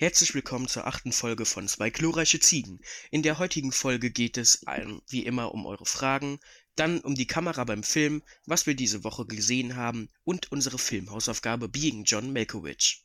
Herzlich willkommen zur achten Folge von Zwei glorreiche Ziegen. In der heutigen Folge geht es ähm, wie immer um eure Fragen, dann um die Kamera beim Film, was wir diese Woche gesehen haben und unsere Filmhausaufgabe Being John Malkovich.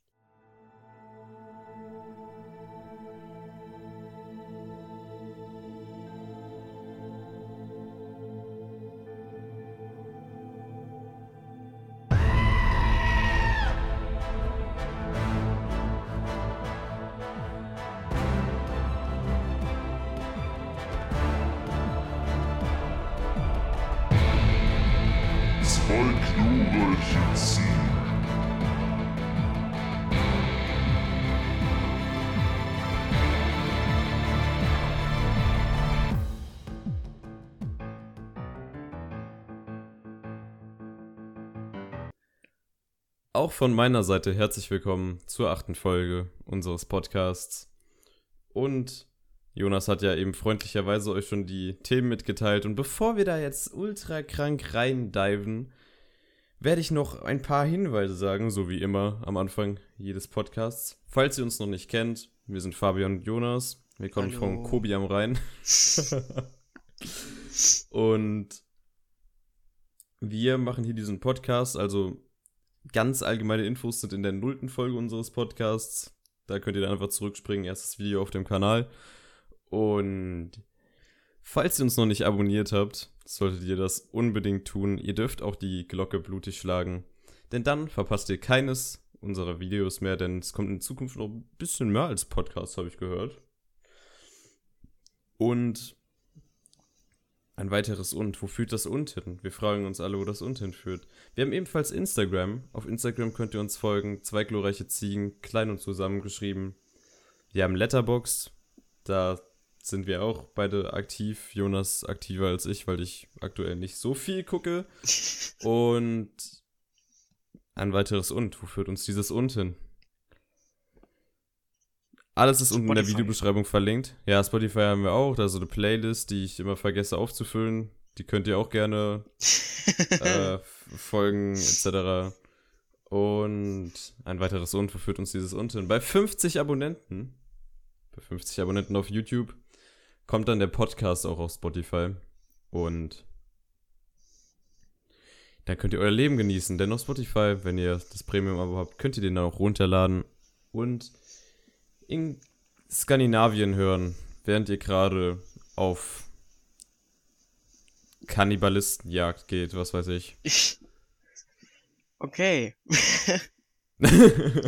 Von meiner Seite herzlich willkommen zur achten Folge unseres Podcasts. Und Jonas hat ja eben freundlicherweise euch schon die Themen mitgeteilt. Und bevor wir da jetzt ultra krank reindiven, werde ich noch ein paar Hinweise sagen, so wie immer am Anfang jedes Podcasts. Falls ihr uns noch nicht kennt, wir sind Fabian und Jonas. Wir kommen Hallo. von Kobi am Rhein. und wir machen hier diesen Podcast, also ganz allgemeine Infos sind in der nullten Folge unseres Podcasts. Da könnt ihr dann einfach zurückspringen, erstes Video auf dem Kanal. Und falls ihr uns noch nicht abonniert habt, solltet ihr das unbedingt tun. Ihr dürft auch die Glocke blutig schlagen, denn dann verpasst ihr keines unserer Videos mehr, denn es kommt in Zukunft noch ein bisschen mehr als Podcast, habe ich gehört. Und ein weiteres Und. Wo führt das Und hin? Wir fragen uns alle, wo das Und hinführt. Wir haben ebenfalls Instagram. Auf Instagram könnt ihr uns folgen. Zwei glorreiche Ziegen, klein und zusammengeschrieben. Wir haben Letterboxd. Da sind wir auch beide aktiv. Jonas aktiver als ich, weil ich aktuell nicht so viel gucke. Und ein weiteres Und. Wo führt uns dieses Und hin? Alles ist unten in der. Videobeschreibung verlinkt. Ja, Spotify haben wir auch. Da ist so eine Playlist, die ich immer vergesse aufzufüllen. Die könnt ihr auch gerne äh, folgen, etc. Und ein weiteres Und, wo führt uns dieses Und hin? Bei 50 Abonnenten, bei 50 Abonnenten auf YouTube, kommt dann der Podcast auch auf Spotify. Und dann könnt ihr euer Leben genießen. Denn auf Spotify, wenn ihr das Premium-Abo habt, könnt ihr den dann auch runterladen und in Skandinavien hören, während ihr gerade auf Kannibalistenjagd geht, was weiß ich. okay.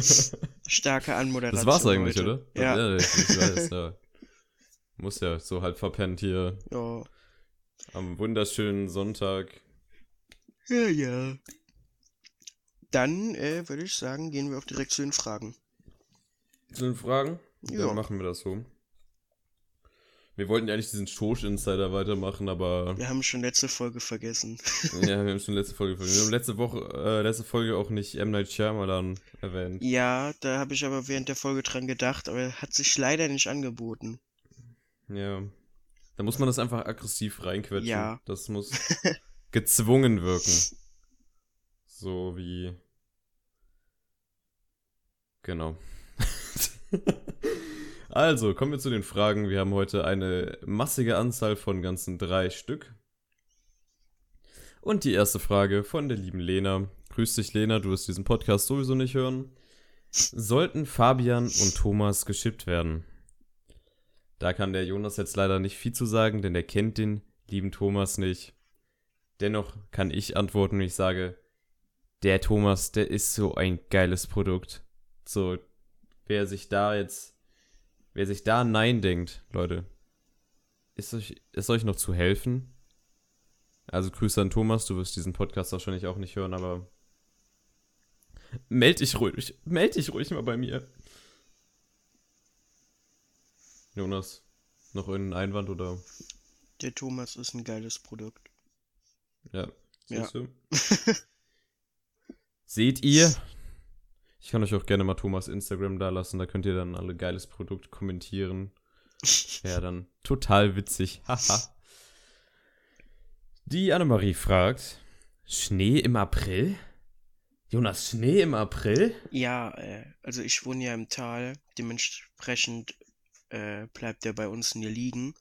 Starke Anmoderation. Das war's eigentlich, heute. oder? Ja. ich, ich weiß, ja. Muss ja so halb verpennt hier ja. am wunderschönen Sonntag. Ja, ja. Dann äh, würde ich sagen, gehen wir auch direkt zu den Fragen. Zu den Fragen? Ja. Dann machen wir das so. Wir wollten ja eigentlich diesen Schosch Insider weitermachen, aber Wir haben schon letzte Folge vergessen. ja, wir haben schon letzte Folge Wir haben letzte Woche, äh, letzte Folge auch nicht M. Night Shyamalan erwähnt. ja, da habe ich aber während der Folge dran gedacht, aber hat sich leider nicht angeboten. Ja. Da muss man das einfach aggressiv reinquetschen. Ja. Das muss gezwungen wirken. So wie. Genau. also, kommen wir zu den Fragen. Wir haben heute eine massige Anzahl von ganzen drei Stück. Und die erste Frage von der lieben Lena. Grüß dich, Lena, du wirst diesen Podcast sowieso nicht hören. Sollten Fabian und Thomas geschippt werden? Da kann der Jonas jetzt leider nicht viel zu sagen, denn er kennt den lieben Thomas nicht. Dennoch kann ich antworten, und ich sage, der Thomas, der ist so ein geiles Produkt. So, wer sich da jetzt, wer sich da Nein denkt, Leute, ist euch, ist euch noch zu helfen? Also Grüße an Thomas, du wirst diesen Podcast wahrscheinlich auch nicht hören, aber meld dich ruhig, meld dich ruhig mal bei mir. Jonas, noch irgendein Einwand oder? Der Thomas ist ein geiles Produkt. Ja. Ja. Siehst du? Seht ihr? Ich kann euch auch gerne mal Thomas Instagram da lassen, da könnt ihr dann alle geiles Produkt kommentieren. Wäre dann total witzig. Haha. Die Annemarie fragt: Schnee im April? Jonas, Schnee im April? Ja, äh, also ich wohne ja im Tal, dementsprechend äh, bleibt der bei uns nie liegen.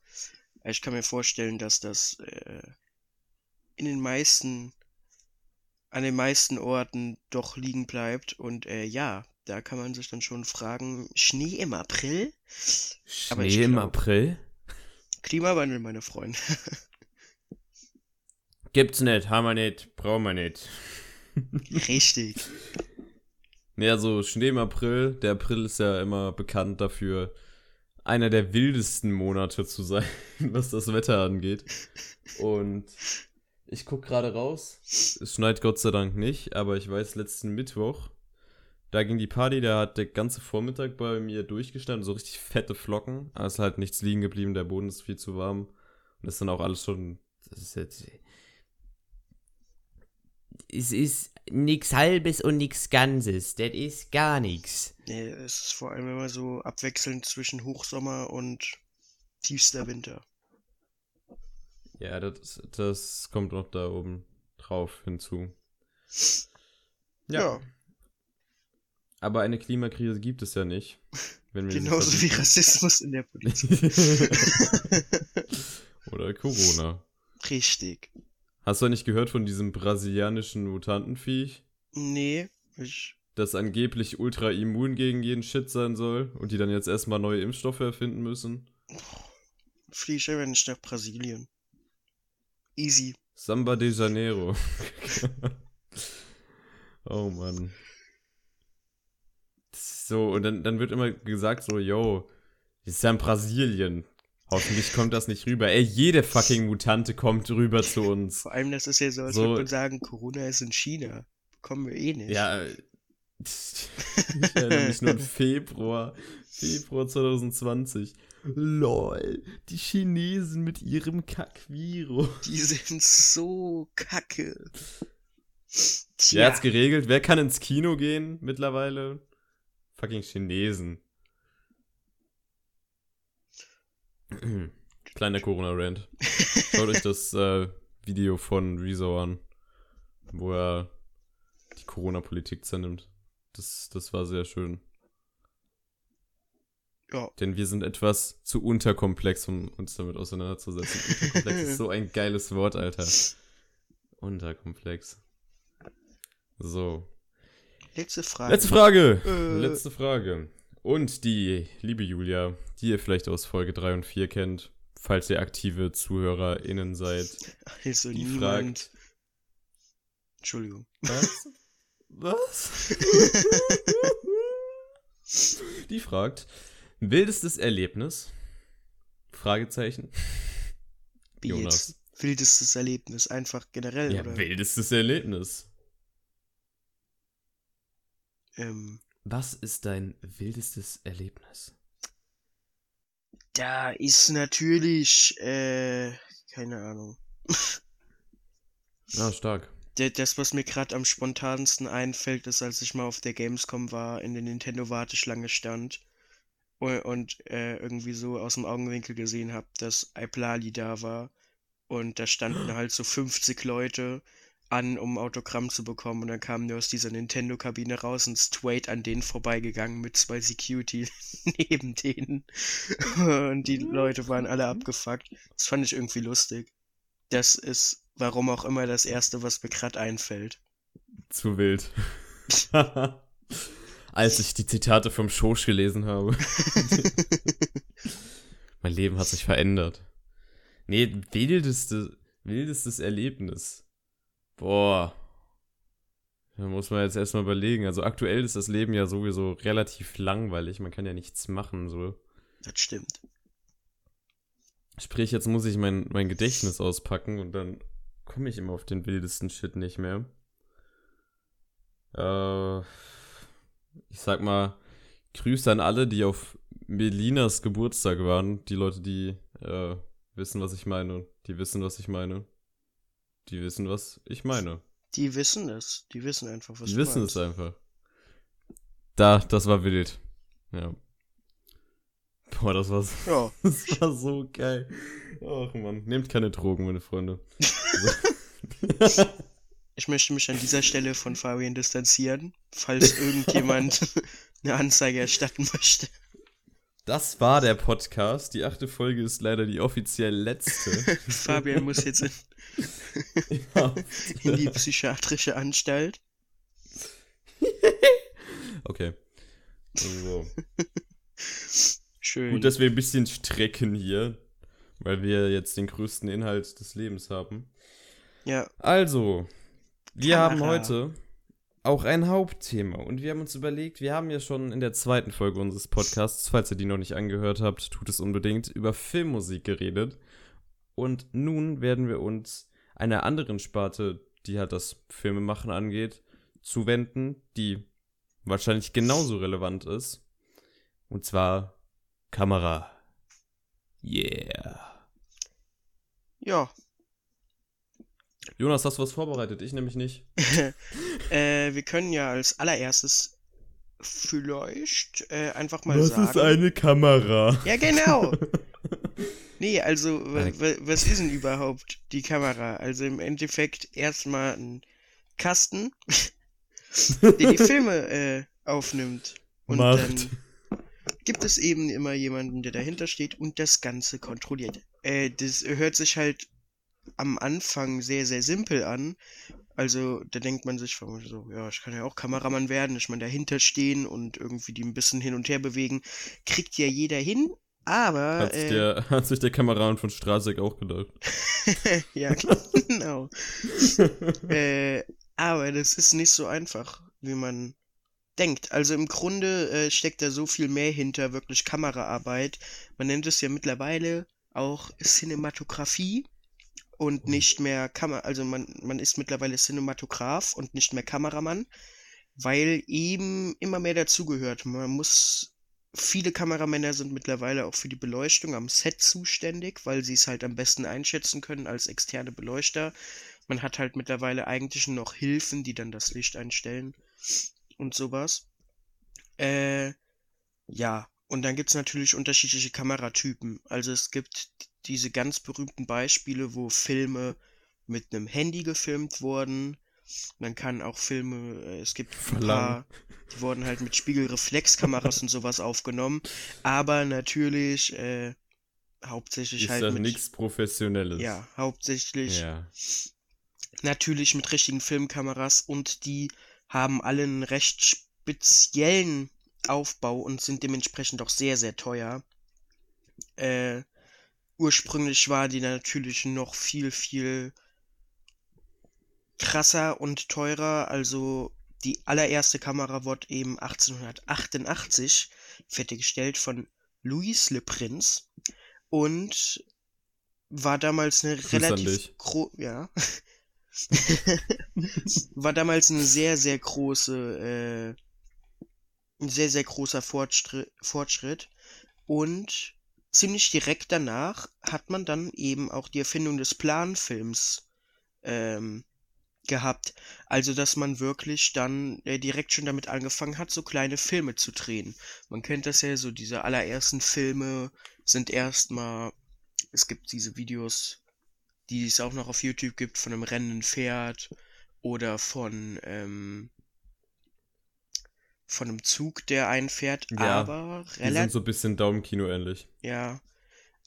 Ich kann mir vorstellen, dass das äh, in den meisten, an den meisten Orten doch liegen bleibt. Und äh, ja, da kann man sich dann schon fragen, Schnee im April? Schnee im glaub- April? Klimawandel, meine Freunde. Gibt's nicht, haben wir nicht, brauchen wir nicht. Richtig. Ja, so Schnee im April. Der April ist ja immer bekannt dafür, einer der wildesten Monate zu sein, was das Wetter angeht. Und ich guck gerade raus. Es schneit Gott sei Dank nicht, aber ich weiß, letzten Mittwoch, da ging die Party, da hat der ganze Vormittag bei mir durchgestanden, so richtig fette Flocken. Aber es ist halt nichts liegen geblieben, der Boden ist viel zu warm. Und das ist dann auch alles schon. Das ist jetzt. Es ist nix Halbes und nix Ganzes. Das ist gar nix. Nee, es ist vor allem immer so abwechselnd zwischen Hochsommer und tiefster Winter. Ja, das, das kommt noch da oben drauf hinzu. Ja, Aber eine Klimakrise gibt es ja nicht. Wenn wir genauso wie. Rassismus in der Politik. Oder Corona. Richtig. Hast du nicht gehört von diesem brasilianischen Mutantenviech, Nee, ich. das angeblich ultra immun gegen jeden Shit sein soll und die dann jetzt erstmal neue Impfstoffe erfinden müssen? Fliege ich nicht nach Brasilien. Easy. Samba de Janeiro. oh Mann. So, und dann, dann wird immer gesagt so, yo, ist ja in Brasilien. Hoffentlich kommt das nicht rüber. Ey, jede fucking Mutante kommt rüber zu uns. Vor allem, das ist ja so, als So- würde man sagen, Corona ist in China. Bekommen wir eh nicht. Ja, ich erinnere mich nur an Februar. Februar 2020. Lol, die Chinesen mit ihrem Kack-Virus. Die sind so kacke. Wer Tja, hat's geregelt? Wer kann ins Kino gehen mittlerweile? Fucking Chinesen. Kleiner Corona-Rant. Schaut euch das äh, Video von Rezo an, wo er die Corona-Politik zernimmt. Das, das war sehr schön. Ja, Denn wir sind etwas zu unterkomplex, um uns damit auseinanderzusetzen. Unterkomplex ist so ein geiles Wort, Alter. Unterkomplex. So. letzte Frage. Letzte Frage. Äh. Letzte Frage. Und die liebe Julia, die ihr vielleicht aus Folge 3 und 4 kennt, falls ihr aktive ZuhörerInnen seid. Also die niemand. fragt- Entschuldigung. Was? Was? die fragt, wildestes Erlebnis? Fragezeichen. Wie Jonas. jetzt? Wildestes Erlebnis, einfach generell, Ja, oder? wildestes Erlebnis. Ähm, Was ist dein wildestes Erlebnis? da ist natürlich, äh, keine Ahnung. Ah, stark. Der, das, was mir gerade am spontansten einfällt, ist, als ich mal auf der Gamescom war, in der Nintendo-Warteschlange stand und, äh, irgendwie so aus dem Augenwinkel gesehen habe, dass Iplali da war. Und da standen halt so 50 Leute an, um ein Autogramm zu bekommen. Und dann kamen die aus dieser Nintendo-Kabine raus und straight an denen vorbeigegangen mit zwei Security neben denen. Und die Leute waren alle abgefuckt. Das fand ich irgendwie lustig. Das ist, warum auch immer, das Erste, was mir gerade einfällt. Zu wild. Als ich die Zitate vom Schosch gelesen habe. mein Leben hat sich verändert. Nee, wildeste, wildestes Erlebnis. Boah. Da muss man jetzt erstmal überlegen. Also aktuell ist das Leben ja sowieso relativ langweilig. Man kann ja nichts machen, so. Das stimmt. Sprich, jetzt muss ich mein, mein Gedächtnis auspacken und dann komme ich immer auf den wildesten Shit nicht mehr. Äh, ich sag mal, Grüße an alle, die auf Melinas Geburtstag waren. Die Leute, die äh, wissen, was ich meine. Die wissen, was ich meine. Die wissen, was ich meine. Die wissen es. Die wissen einfach, was die wissen meinst. es einfach. Da, das war wild. Ja. Boah, das war, so- Ja, das war so geil. Ach man, nehmt keine Drogen, meine Freunde. Ich möchte mich an dieser Stelle von Fabian distanzieren, falls irgendjemand eine Anzeige erstatten möchte. Das war der Podcast. Die achte Folge ist leider die offiziell letzte. Fabian muss jetzt in, in die psychiatrische Anstalt. Okay. So. Schön. Gut, dass wir ein bisschen strecken hier, weil wir jetzt den größten Inhalt des Lebens haben. ja, Also, wir haben heute auch ein Hauptthema und wir haben uns überlegt, wir haben ja schon in der zweiten Folge unseres Podcasts, falls ihr die noch nicht angehört habt, tut es unbedingt, über Filmmusik geredet. Und nun werden wir uns einer anderen Sparte, die halt das Filmemachen angeht, zuwenden, die wahrscheinlich genauso relevant ist. Und zwar Kamera. Yeah. ja. Jonas, hast du was vorbereitet? Ich nämlich nicht. äh, wir können ja als allererstes vielleicht äh, einfach mal sagen. eine Kamera? Ja, genau. Nee, also, was ist denn überhaupt die Kamera? Also im Endeffekt erstmal ein Kasten, der die Filme äh, aufnimmt. Und Macht. dann gibt es eben immer jemanden, der dahinter steht und das Ganze kontrolliert. Äh, das hört sich halt am Anfang sehr, sehr simpel an. Also da denkt man sich von so, ja, ich kann ja auch Kameramann werden, ich meine dahinter stehen und irgendwie die ein bisschen hin und her bewegen. Kriegt ja jeder hin, aber Hat sich, äh, der, hat sich der Kameramann von Straßeck auch gedacht. ja, genau. äh, aber das ist nicht so einfach, wie man denkt. Also im Grunde äh, steckt da so viel mehr hinter wirklich Kameraarbeit. Man nennt es ja mittlerweile auch Cinematografie und nicht mehr Kamera. Also man, man ist mittlerweile Cinematograph und nicht mehr Kameramann, weil eben immer mehr dazugehört. Man muss. Viele Kameramänner sind mittlerweile auch für die Beleuchtung am Set zuständig, weil sie es halt am besten einschätzen können als externe Beleuchter. Man hat halt mittlerweile eigentlich noch Hilfen, die dann das Licht einstellen und sowas. Äh, ja, und dann gibt's natürlich unterschiedliche Kameratypen. Also es gibt diese ganz berühmten Beispiele, wo Filme mit einem Handy gefilmt wurden. Man kann auch Filme, äh, es gibt ein Verlangen. paar, die wurden halt mit Spiegelreflexkameras und sowas aufgenommen. Aber natürlich, äh, hauptsächlich Ist halt ja mit, nichts Professionelles. ja, hauptsächlich Ja. natürlich mit richtigen Filmkameras und die haben alle einen recht speziellen Aufbau und sind dementsprechend auch sehr, sehr teuer. Äh, ursprünglich war die natürlich noch viel, viel krasser und teurer. Also die allererste Kamera wurde eben 1888 fertiggestellt von Louis Le Prince und war damals eine relativ ja war damals eine sehr sehr große äh, ein sehr sehr großer Fortschritt, Fortschritt und ziemlich direkt danach hat man dann eben auch die Erfindung des Planfilms ähm, gehabt. Also, dass man wirklich dann äh, direkt schon damit angefangen hat, so kleine Filme zu drehen. Man kennt das ja, so diese allerersten Filme sind erstmal, es gibt diese Videos, die es auch noch auf YouTube gibt, von einem rennenden Pferd oder von, ähm, von einem Zug, der einfährt, Ja, aber Die sind relativ so ein bisschen Daumenkino ähnlich. ja.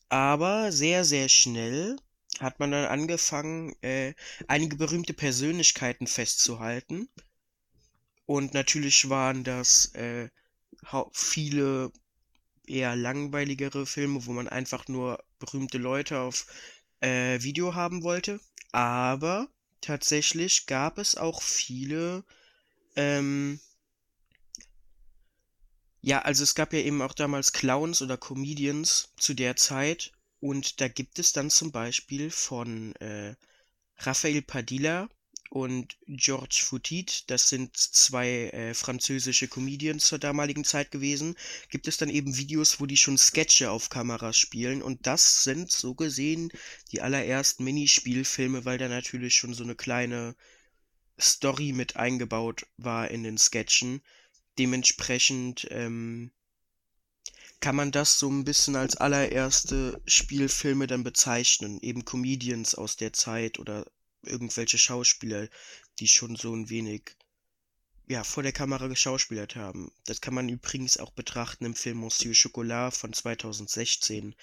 Aber sehr, sehr schnell hat man dann angefangen, äh, einige berühmte Persönlichkeiten festzuhalten. Und natürlich waren das äh, viele eher langweiligere Filme, wo man einfach nur berühmte Leute auf äh, Video haben wollte. Aber tatsächlich gab es auch viele ähm, ja, also es gab ja eben auch damals Clowns oder Comedians zu der Zeit. Und da gibt es dann zum Beispiel von äh, Raphael Padilla und Georges Foutit, das sind zwei äh, französische Comedians zur damaligen Zeit gewesen, gibt es dann eben Videos, wo die schon Sketche auf Kamera spielen. Und das sind so gesehen die allerersten Minispielfilme, weil da natürlich schon so eine kleine Story mit eingebaut war in den Sketchen. Dementsprechend ähm, kann man das so ein bisschen als allererste Spielfilme dann bezeichnen. Eben Comedians aus der Zeit oder irgendwelche Schauspieler, die schon so ein wenig ja, vor der Kamera geschauspielert haben. Das kann man übrigens auch betrachten im Film Monsieur Chocolat von 2016.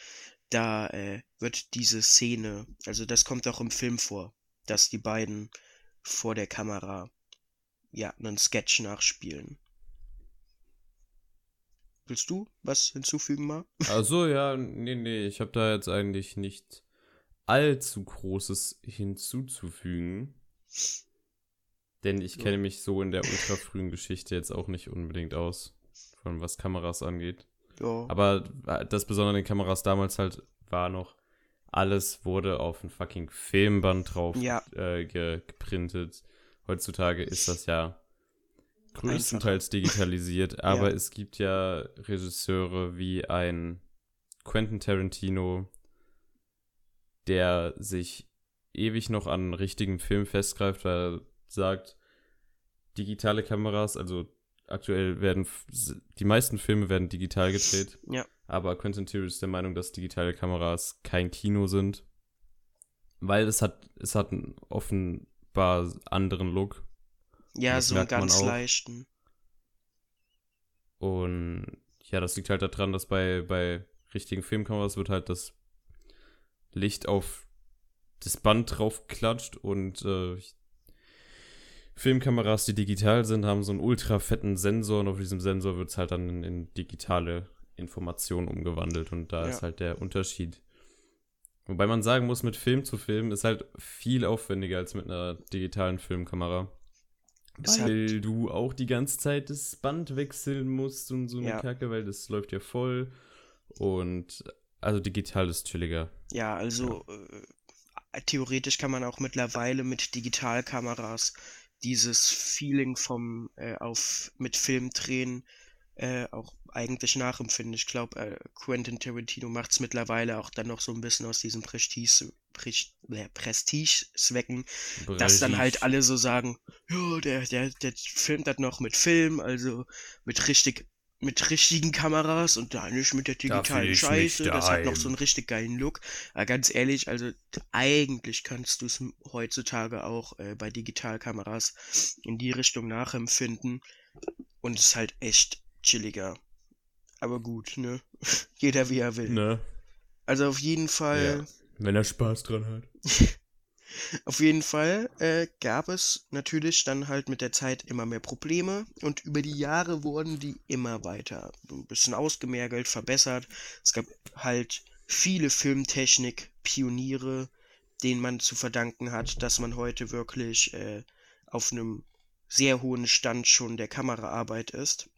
Da äh, wird diese Szene, also das kommt auch im Film vor, dass die beiden vor der Kamera ja einen Sketch nachspielen. Willst du was hinzufügen mal? Also ja, nee, nee, ich habe da jetzt eigentlich nicht allzu Großes hinzuzufügen. Denn ich kenne mich so in der ultrafrühen Geschichte jetzt auch nicht unbedingt aus, von was Kameras angeht. Ja. Aber äh, das Besondere an den Kameras damals halt war noch, alles wurde auf ein fucking Filmband drauf Ja. äh, ge geprintet. Heutzutage ist das ja größtenteils digitalisiert, aber Ja. es gibt ja Regisseure wie ein Quentin Tarantino, der sich ewig noch an richtigen Film festgreift, weil er sagt, digitale Kameras, also aktuell werden die meisten Filme werden digital gedreht, Ja. aber Quentin Tarantino ist der Meinung, dass digitale Kameras kein Kino sind, weil es hat es hat einen offenbar anderen Look Ja, so einen ganz leichten. Und ja, das liegt halt daran, dass bei, bei richtigen Filmkameras wird halt das Licht auf das Band drauf klatscht und äh, Filmkameras, die digital sind, haben so einen ultra fetten Sensor und auf diesem Sensor wird es halt dann in, in digitale Informationen umgewandelt und da Ja. ist halt der Unterschied. Wobei man sagen muss, mit Film zu Film ist halt viel aufwendiger als mit einer digitalen Filmkamera. Weil du auch die ganze Zeit das Band wechseln musst und so eine Ja. Kacke, weil das läuft ja voll. Und also digital ist chilliger. Ja, also äh, theoretisch kann man auch mittlerweile mit Digitalkameras dieses Feeling vom äh, auf mit Film drehen äh, auch eigentlich nachempfinden. Ich glaube, äh, Quentin Tarantino macht es mittlerweile auch dann noch so ein bisschen aus diesem Prestige, Prest- äh, Prestige-Zwecken, dass dann halt alle so sagen, ja, der, der, der filmt das noch mit Film, also mit richtig, mit richtigen Kameras und da nicht mit der digitalen Scheiße. Das hat noch so einen richtig geilen Look. Aber ganz ehrlich, also eigentlich kannst du es heutzutage auch äh, bei Digitalkameras in die Richtung nachempfinden und es ist halt echt chilliger. Aber gut, ne? Jeder wie er will. Ne? Also auf jeden Fall. Ja. Wenn er Spaß dran hat. Auf jeden Fall äh, gab es natürlich dann halt mit der Zeit immer mehr Probleme und über die Jahre wurden die immer weiter ein bisschen ausgemergelt, verbessert. Es gab halt viele Filmtechnik-Pioniere, denen man zu verdanken hat, dass man heute wirklich äh, auf einem sehr hohen Stand schon der Kameraarbeit ist.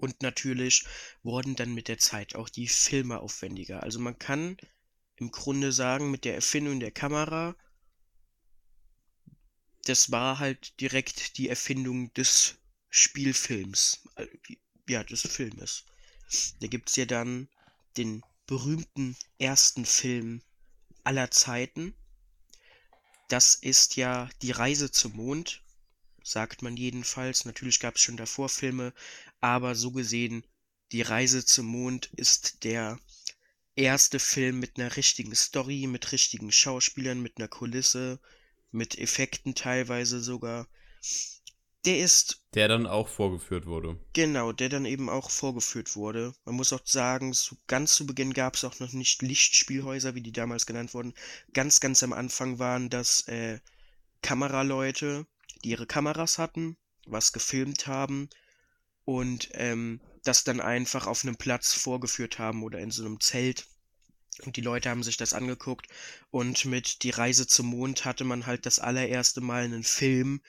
Und natürlich wurden dann mit der Zeit auch die Filme aufwendiger. Also man kann im Grunde sagen, mit der Erfindung der Kamera das war halt direkt die Erfindung des Spielfilms, äh, ja, des Filmes. Da gibt's ja dann den berühmten ersten Film aller Zeiten. Das ist ja Die Reise zum Mond, sagt man jedenfalls. Natürlich gab's schon davor Filme, aber so gesehen, Die Reise zum Mond ist der erste Film mit einer richtigen Story, mit richtigen Schauspielern, mit einer Kulisse, mit Effekten teilweise sogar. Der ist, Der dann auch vorgeführt wurde. genau, der dann eben auch vorgeführt wurde. Man muss auch sagen, so ganz zu Beginn gab es auch noch nicht Lichtspielhäuser, wie die damals genannt wurden. Ganz, ganz am Anfang waren das äh, Kameraleute, die ihre Kameras hatten, was gefilmt haben und ähm, das dann einfach auf einem Platz vorgeführt haben oder in so einem Zelt. Und die Leute haben sich das angeguckt und mit Die Reise zum Mond hatte man halt das allererste Mal einen Film,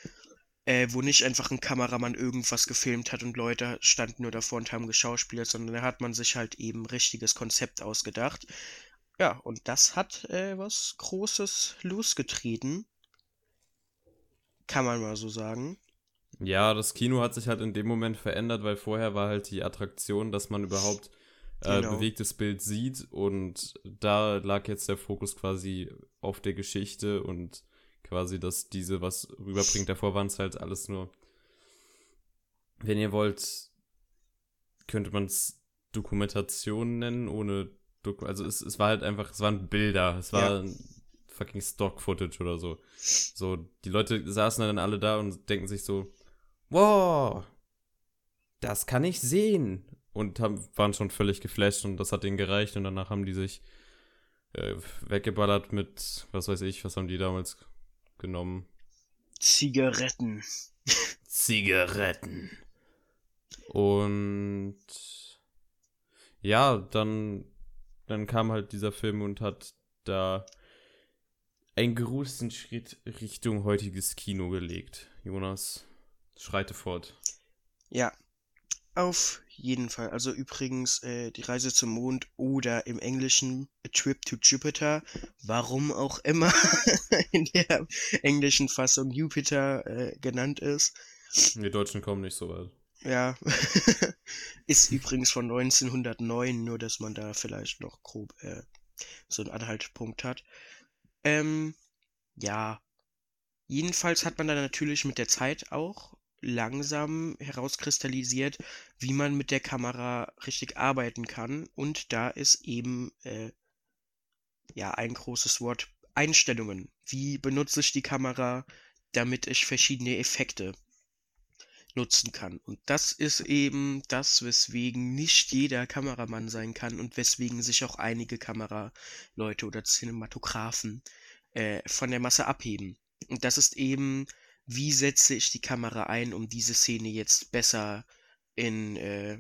äh, wo nicht einfach ein Kameramann irgendwas gefilmt hat und Leute standen nur davor und haben geschauspielert, sondern da hat man sich halt eben richtiges Konzept ausgedacht. Ja, und das hat äh, was Großes losgetreten. Kann man mal so sagen. Ja, das Kino hat sich halt in dem Moment verändert, weil vorher war halt die Attraktion, dass man überhaupt äh, Genau. bewegtes Bild sieht und da lag jetzt der Fokus quasi auf der Geschichte und quasi, dass diese was rüberbringt. Davor waren es halt alles nur, wenn ihr wollt, könnte man es Dokumentation nennen, ohne Doku also es, es war halt einfach, es waren Bilder, es Ja. waren fucking Stock-Footage oder so. So, die Leute saßen dann alle da und denken sich so, wow, das kann ich sehen. Und haben, waren schon völlig geflasht und das hat ihnen gereicht und danach haben die sich äh, weggeballert mit, was weiß ich, was haben die damals genommen? Zigaretten. Zigaretten. Und ja, dann, dann kam halt dieser Film und hat da einen großen Schritt Richtung heutiges Kino gelegt. Jonas, schreite fort. Ja, auf jeden Fall. Also übrigens äh, die Reise zum Mond oder im Englischen A Trip to Jupiter, warum auch immer in der englischen Fassung Jupiter äh, genannt ist. Die Deutschen kommen nicht so weit. Ja, ist übrigens von 1909, nur dass man da vielleicht noch grob äh, so einen Anhaltspunkt hat. Ähm, ja, jedenfalls hat man dann natürlich mit der Zeit auch langsam herauskristallisiert, wie man mit der Kamera richtig arbeiten kann. Und da ist eben äh, ja ein großes Wort Einstellungen. Wie benutze ich die Kamera, damit ich verschiedene Effekte nutzen kann. Und das ist eben das, weswegen nicht jeder Kameramann sein kann und weswegen sich auch einige Kameraleute oder Cinematografen äh, von der Masse abheben. Und das ist eben wie setze ich die Kamera ein, um diese Szene jetzt besser in äh,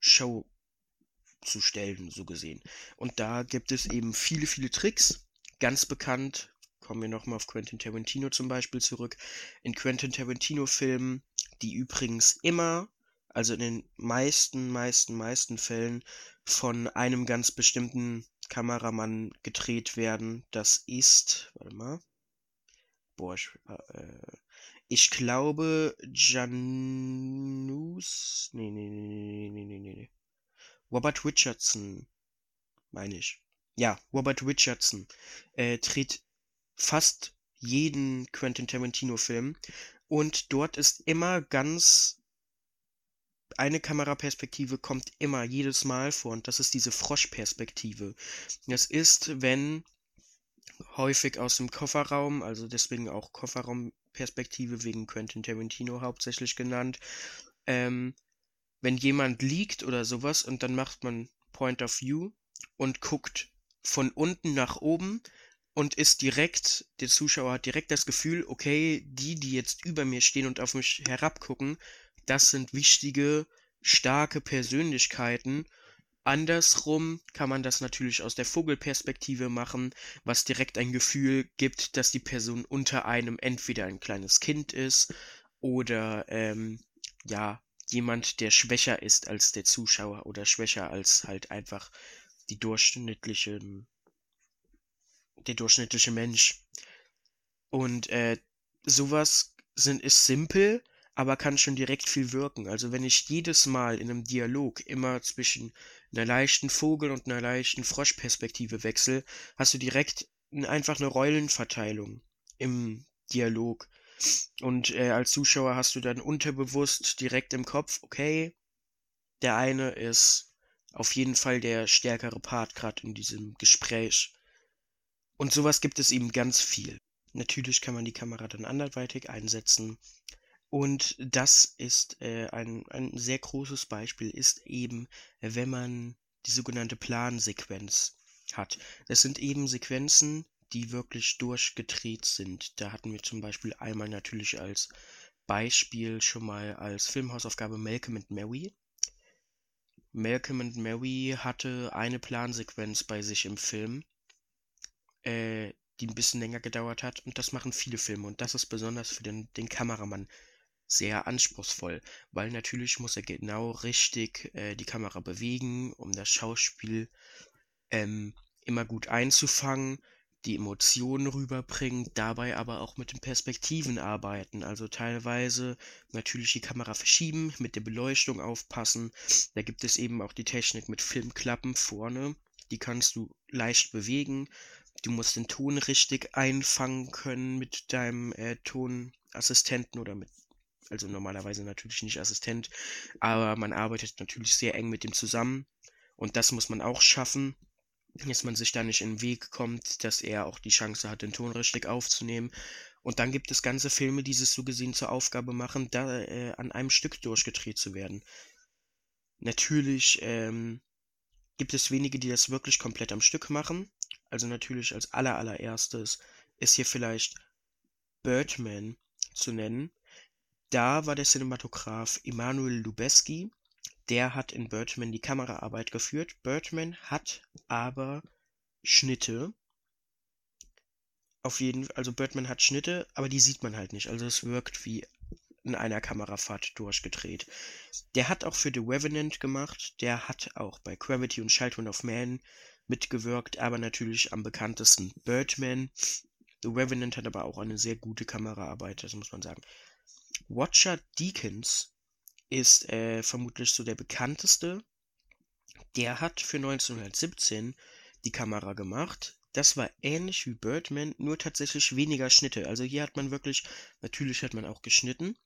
Show zu stellen, so gesehen. Und da gibt es eben viele, viele Tricks. Ganz bekannt, kommen wir nochmal auf Quentin Tarantino zum Beispiel zurück. In Quentin Tarantino-Filmen, die übrigens immer, also in den meisten, meisten, meisten Fällen von einem ganz bestimmten Kameramann gedreht werden. Das ist, warte mal, boah, ich, äh, ich glaube, Janus, nee, nee, nee, nee, nee, nee, nee. Robert Richardson, meine ich. Ja, Robert Richardson äh, dreht fast jeden Quentin Tarantino-Film und dort ist immer ganz eine Kameraperspektive kommt immer jedes Mal vor und das ist diese Froschperspektive. Das ist, wenn häufig aus dem Kofferraum, also deswegen auch Kofferraumperspektive wegen Quentin Tarantino hauptsächlich genannt. Ähm, wenn jemand liegt oder sowas und dann macht man Point of View und guckt von unten nach oben und ist direkt, der Zuschauer hat direkt das Gefühl, okay, die, die jetzt über mir stehen und auf mich herabgucken, das sind wichtige, starke Persönlichkeiten Andersrum kann man das natürlich aus der Vogelperspektive machen, was direkt ein Gefühl gibt, dass die Person unter einem entweder ein kleines Kind ist oder ähm, ja jemand, der schwächer ist als der Zuschauer oder schwächer als halt einfach die durchschnittliche der durchschnittliche Mensch. Und äh, sowas sind ist simpel, aber kann schon direkt viel wirken. Also wenn ich jedes Mal in einem Dialog immer zwischen einer leichten Vogel- und einer leichten Froschperspektive wechsle, hast du direkt einfach eine Rollenverteilung im Dialog. Und äh, als Zuschauer hast du dann unterbewusst direkt im Kopf, okay, der eine ist auf jeden Fall der stärkere Part gerade in diesem Gespräch. Und sowas gibt es eben ganz viel. Natürlich kann man die Kamera dann anderweitig einsetzen. Und das ist äh, ein, ein sehr großes Beispiel, ist eben, wenn man die sogenannte Plansequenz hat. Das sind eben Sequenzen, die wirklich durchgedreht sind. Da hatten wir zum Beispiel einmal natürlich als Beispiel schon mal als Filmhausaufgabe Malcolm and Mary. Malcolm and Mary hatte eine Plansequenz bei sich im Film, äh, die ein bisschen länger gedauert hat. Und das machen viele Filme. Und das ist besonders für den, den Kameramann sehr anspruchsvoll, weil natürlich muss er genau richtig äh, die Kamera bewegen, um das Schauspiel ähm, immer gut einzufangen, die Emotionen rüberbringen, dabei aber auch mit den Perspektiven arbeiten, also teilweise natürlich die Kamera verschieben, mit der Beleuchtung aufpassen. Da gibt es eben auch die Technik mit Filmklappen vorne, die kannst du leicht bewegen. Du musst den Ton richtig einfangen können mit deinem äh, Tonassistenten oder mit also normalerweise natürlich nicht Assistent, aber man arbeitet natürlich sehr eng mit dem zusammen und das muss man auch schaffen. dass man sich da nicht in den Weg kommt, dass er auch die Chance hat, den Ton richtig aufzunehmen. Und dann gibt es ganze Filme, die es so gesehen zur Aufgabe machen, da äh, an einem Stück durchgedreht zu werden. Natürlich ähm, gibt es wenige, die das wirklich komplett am Stück machen. Also natürlich als aller allererstes ist hier vielleicht Birdman zu nennen. Da war der Cinematograph Emanuel Lubezki. Der hat in Birdman die Kameraarbeit geführt. Birdman hat aber Schnitte. Auf jeden Fall, also Birdman hat Schnitte, aber die sieht man halt nicht. Also es wirkt wie in einer Kamerafahrt durchgedreht. Der hat auch für The Revenant gemacht. Der hat auch bei Gravity und Children of Man mitgewirkt, aber natürlich am bekanntesten Birdman. The Revenant hat aber auch eine sehr gute Kameraarbeit, das muss man sagen. Watcher Deakins ist äh, vermutlich so der bekannteste. Der hat für 1917 die Kamera gemacht. Das war ähnlich wie Birdman, nur tatsächlich weniger Schnitte. Also hier hat man wirklich, natürlich hat man auch geschnitten.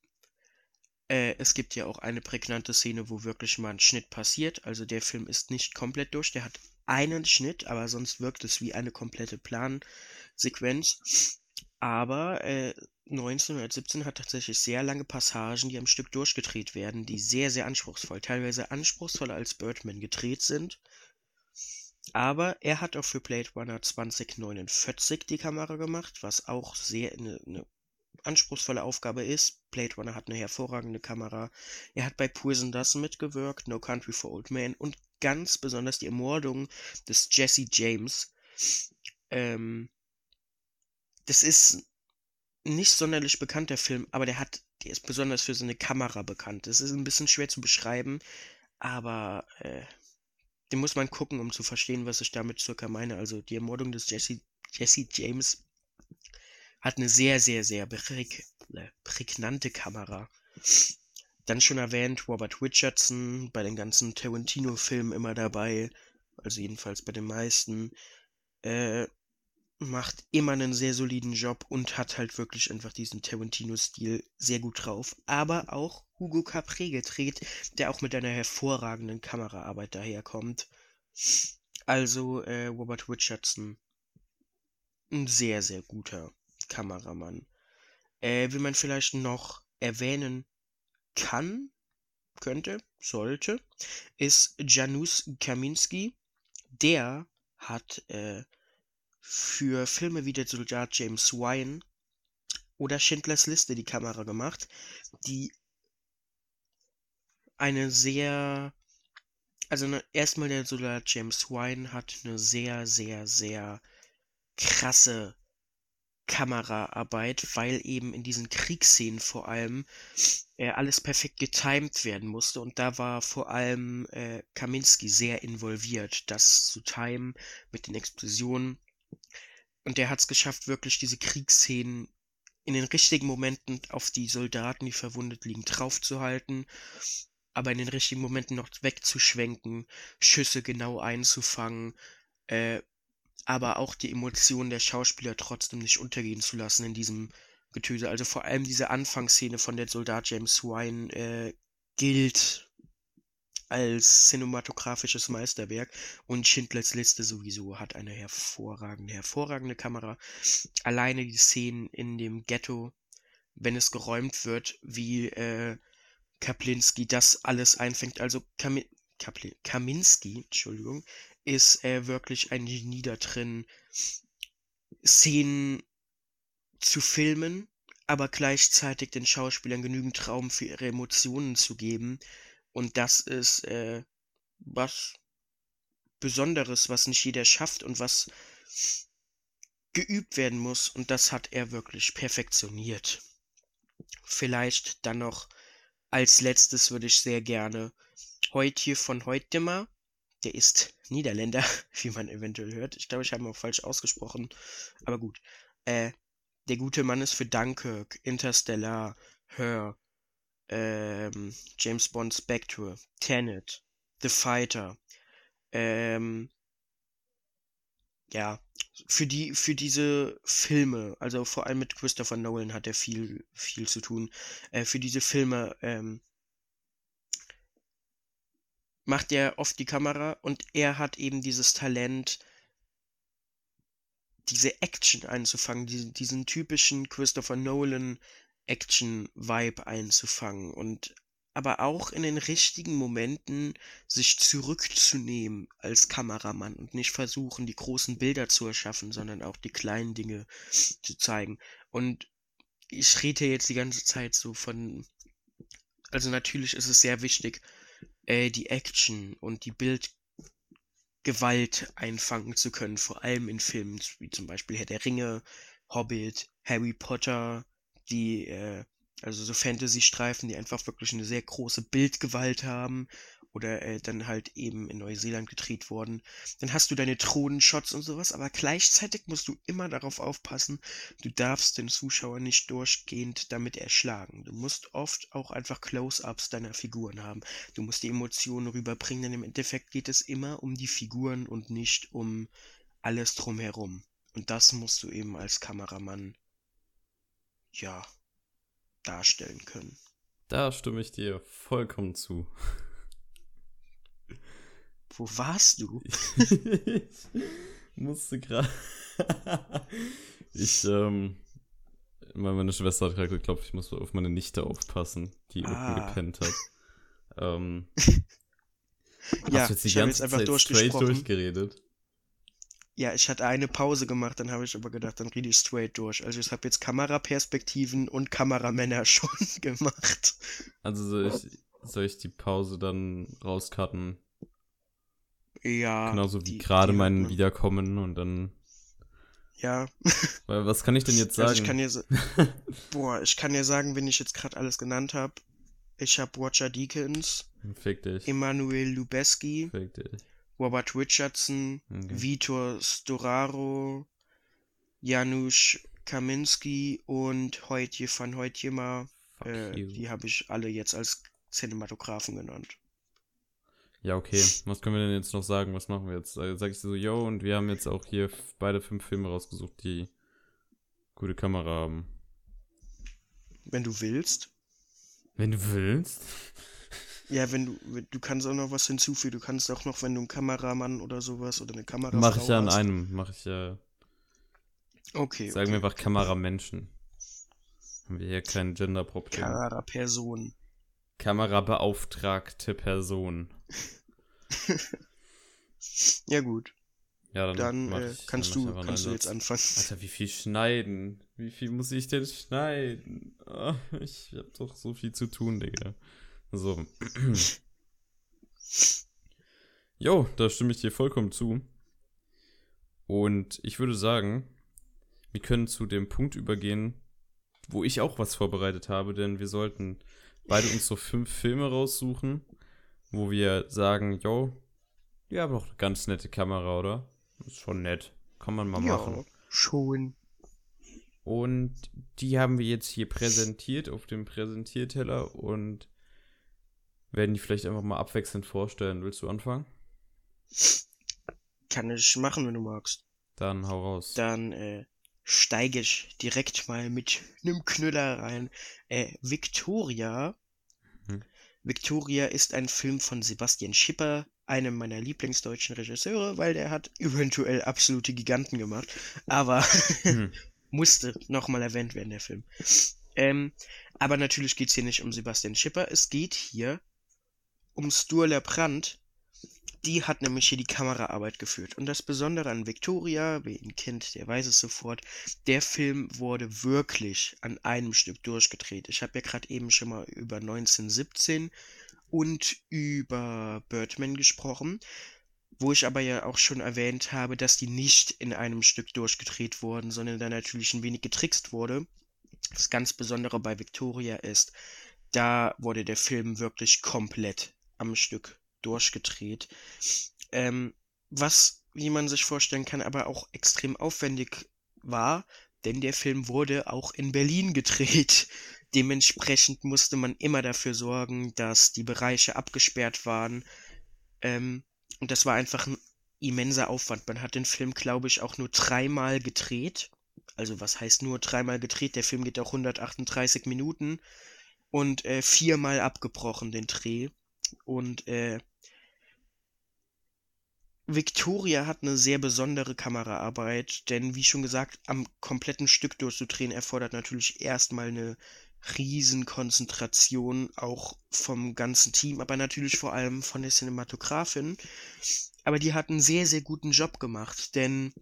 Äh, es gibt ja auch eine prägnante Szene, wo wirklich mal ein Schnitt passiert. Also der Film ist nicht komplett durch. Der hat einen Schnitt, aber sonst wirkt es wie eine komplette Plansequenz. Aber äh, 1917 hat tatsächlich sehr lange Passagen, die am Stück durchgedreht werden, die sehr, sehr anspruchsvoll, teilweise anspruchsvoller als Birdman gedreht sind. Aber er hat auch für Blade Runner 2049 die Kamera gemacht, was auch sehr eine, eine anspruchsvolle Aufgabe ist. Blade Runner hat eine hervorragende Kamera. Er hat bei Poison Das mitgewirkt, No Country for Old Men und ganz besonders die Ermordung des Jesse James. Ähm, das ist nicht sonderlich bekannt, der Film, aber der hat, der ist besonders für seine Kamera bekannt. Das ist ein bisschen schwer zu beschreiben, aber äh, den muss man gucken, um zu verstehen, was ich damit circa meine. Also die Ermordung des Jesse, Jesse James hat eine sehr, sehr, sehr präg, äh, prägnante Kamera. Dann schon erwähnt, Robert Richardson bei den ganzen Tarantino-Filmen immer dabei, also jedenfalls bei den meisten, äh, macht immer einen sehr soliden Job und hat halt wirklich einfach diesen Tarantino-Stil sehr gut drauf. Aber auch Hugo Capre gedreht, der auch mit einer hervorragenden Kameraarbeit daherkommt. Also äh, Robert Richardson, ein sehr, sehr guter Kameramann. Äh, wie man vielleicht noch erwähnen kann, könnte, sollte, ist Janusz Kaminski. Der hat äh, für Filme wie der Soldat James Wine oder Schindlers Liste die Kamera gemacht, die eine sehr, also ne, erstmal der Soldat James Wine hat eine sehr, sehr, sehr krasse Kameraarbeit, weil eben in diesen Kriegsszenen vor allem äh, alles perfekt getimed werden musste und da war vor allem äh, Kaminski sehr involviert, das zu timen mit den Explosionen und der hat es geschafft, wirklich diese Kriegsszenen in den richtigen Momenten auf die Soldaten, die verwundet liegen, draufzuhalten, aber in den richtigen Momenten noch wegzuschwenken, Schüsse genau einzufangen, äh, aber auch die Emotionen der Schauspieler trotzdem nicht untergehen zu lassen in diesem Getöse. Also vor allem diese Anfangsszene von der Soldat James Wine äh, gilt als cinematografisches Meisterwerk und Schindlers Liste sowieso hat eine hervorragende, hervorragende Kamera. Alleine die Szenen in dem Ghetto, wenn es geräumt wird, wie äh, Kaplinski das alles einfängt. Also Kam Kapl Kaminski, Entschuldigung, ist er wirklich ein Genie da drin, Szenen zu filmen, aber gleichzeitig den Schauspielern genügend Raum für ihre Emotionen zu geben. Und das ist äh, was Besonderes, was nicht jeder schafft und was geübt werden muss. Und das hat er wirklich perfektioniert. Vielleicht dann noch als letztes würde ich sehr gerne heute von heute mal der ist Niederländer, wie man eventuell hört. Ich glaube, ich habe ihn auch falsch ausgesprochen. Aber gut. Äh, der gute Mann ist für Dunkirk, Interstellar, Her, ähm, James Bond Spectre, Tenet, The Fighter, ähm, ja, für die, für diese Filme, also vor allem mit Christopher Nolan hat er viel, viel zu tun, äh, für diese Filme, ähm, macht er oft die Kamera und er hat eben dieses Talent, diese Action einzufangen, die, diesen typischen Christopher Nolan Action-Vibe einzufangen und aber auch in den richtigen Momenten sich zurückzunehmen als Kameramann und nicht versuchen, die großen Bilder zu erschaffen, sondern auch die kleinen Dinge zu zeigen. Und ich rede jetzt die ganze Zeit so von, also natürlich ist es sehr wichtig, äh, die Action und die Bildgewalt einfangen zu können, vor allem in Filmen wie zum Beispiel Herr der Ringe, Hobbit, Harry Potter, die äh, also so Fantasy-Streifen, die einfach wirklich eine sehr große Bildgewalt haben oder äh, dann halt eben in Neuseeland gedreht worden. Dann hast du deine Thronenshots und sowas, aber gleichzeitig musst du immer darauf aufpassen, du darfst den Zuschauer nicht durchgehend damit erschlagen. Du musst oft auch einfach Close-ups deiner Figuren haben. Du musst die Emotionen rüberbringen, denn im Endeffekt geht es immer um die Figuren und nicht um alles drumherum. Und das musst du eben als Kameramann, ja, darstellen können. Da stimme ich dir vollkommen zu. Wo warst du? ich musste gerade. ich, ähm. Meine Schwester hat gerade geklopft, ich muss auf meine Nichte aufpassen, die ah. unten gepennt hat. Ähm, ja, hast du jetzt die ganze jetzt Zeit straight durchgeredet? Ja, ich hatte eine Pause gemacht, dann habe ich aber gedacht, dann rede ich straight durch. Also ich habe jetzt Kameraperspektiven und Kameramänner schon gemacht. Also soll ich, soll ich die Pause dann rauscutten? Ja. Genauso wie gerade mein Wiederkommen und dann. Ja. Weil was kann ich denn jetzt sagen? Also ich kann dir, boah, ich kann dir sagen, wenn ich jetzt gerade alles genannt habe. Ich habe Roger Deakins. Fick dich. Emanuel Lubeski. Fick dich. Robert Richardson, okay. Vitor Storaro, Janusz Kaminski und Heutje van Heutjema. Äh, die habe ich alle jetzt als Cinematografen genannt. Ja, okay. Was können wir denn jetzt noch sagen? Was machen wir jetzt? Also sag ich so, yo, und wir haben jetzt auch hier beide fünf Filme rausgesucht, die gute Kamera haben. Wenn du willst. Wenn du willst? Ja, wenn du, du kannst auch noch was hinzufügen. Du kannst auch noch, wenn du einen Kameramann oder sowas oder eine Kamera Mach ich ja an einem, mach ich ja. Okay. Sagen okay. wir einfach Kameramenschen. Haben wir hier kein Gender-Problem. Kameraperson. Kamerabeauftragte Person. ja, gut. Ja, dann, dann äh, kannst dann du, kannst du jetzt anfangen. Alter, wie viel schneiden? Wie viel muss ich denn schneiden? Oh, ich hab doch so viel zu tun, Digga. So. Jo, da stimme ich dir vollkommen zu. Und ich würde sagen, wir können zu dem Punkt übergehen, wo ich auch was vorbereitet habe, denn wir sollten beide uns so fünf Filme raussuchen, wo wir sagen, jo, die haben doch eine ganz nette Kamera, oder? Ist schon nett. Kann man mal ja, machen. Schon. Und die haben wir jetzt hier präsentiert auf dem Präsentierteller und werden die vielleicht einfach mal abwechselnd vorstellen. Willst du anfangen? Kann ich machen, wenn du magst. Dann hau raus. Dann äh, steige ich direkt mal mit einem Knüller rein. Äh, Victoria. Hm. Victoria ist ein Film von Sebastian Schipper, einem meiner Lieblingsdeutschen Regisseure, weil der hat eventuell absolute Giganten gemacht. Aber hm. musste nochmal erwähnt werden, der Film. Ähm, aber natürlich geht's hier nicht um Sebastian Schipper. Es geht hier um Sturla Brandt. Die hat nämlich hier die Kameraarbeit geführt. Und das Besondere an Victoria, wer ihn kennt, der weiß es sofort, der Film wurde wirklich an einem Stück durchgedreht. Ich habe ja gerade eben schon mal über 1917 und über Birdman gesprochen, wo ich aber ja auch schon erwähnt habe, dass die nicht in einem Stück durchgedreht wurden, sondern da natürlich ein wenig getrickst wurde. Das ganz Besondere bei Victoria ist, da wurde der Film wirklich komplett am Stück durchgedreht. Ähm, was, wie man sich vorstellen kann, aber auch extrem aufwendig war, denn der Film wurde auch in Berlin gedreht. Dementsprechend musste man immer dafür sorgen, dass die Bereiche abgesperrt waren. Ähm, und das war einfach ein immenser Aufwand. Man hat den Film, glaube ich, auch nur dreimal gedreht. Also was heißt nur dreimal gedreht? Der Film geht auch 138 Minuten und äh, viermal abgebrochen den Dreh. Und äh, Victoria hat eine sehr besondere Kameraarbeit, denn wie schon gesagt, am kompletten Stück durchzudrehen erfordert natürlich erstmal eine Riesenkonzentration, auch vom ganzen Team, aber natürlich vor allem von der Cinematografin. Aber die hat einen sehr, sehr guten Job gemacht, denn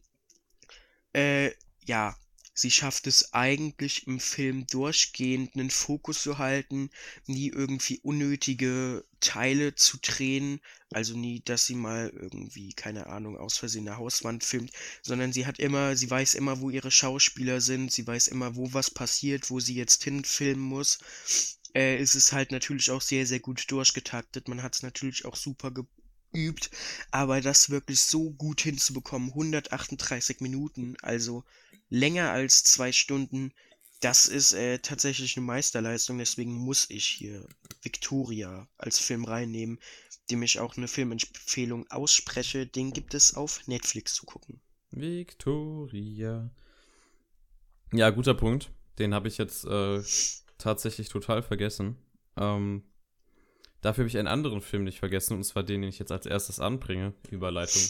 äh, ja, sie schafft es eigentlich im Film durchgehend einen Fokus zu halten, nie irgendwie unnötige Teile zu drehen, also nie, dass sie mal irgendwie, keine Ahnung, aus Versehen eine Hauswand filmt, sondern sie hat immer, sie weiß immer, wo ihre Schauspieler sind, sie weiß immer, wo was passiert, wo sie jetzt hinfilmen muss. Äh, es ist halt natürlich auch sehr, sehr gut durchgetaktet. Man hat es natürlich auch super geübt, aber das wirklich so gut hinzubekommen, 138 Minuten, also länger als zwei Stunden, das ist äh, tatsächlich eine Meisterleistung. Deswegen muss ich hier Victoria als Film reinnehmen, dem ich auch eine Filmempfehlung ausspreche. Den gibt es auf Netflix zu gucken. Victoria. Ja, guter Punkt. Den habe ich jetzt äh, tatsächlich total vergessen. Ähm, Dafür habe ich einen anderen Film nicht vergessen, und zwar den, den ich jetzt als erstes anbringe. Überleitung.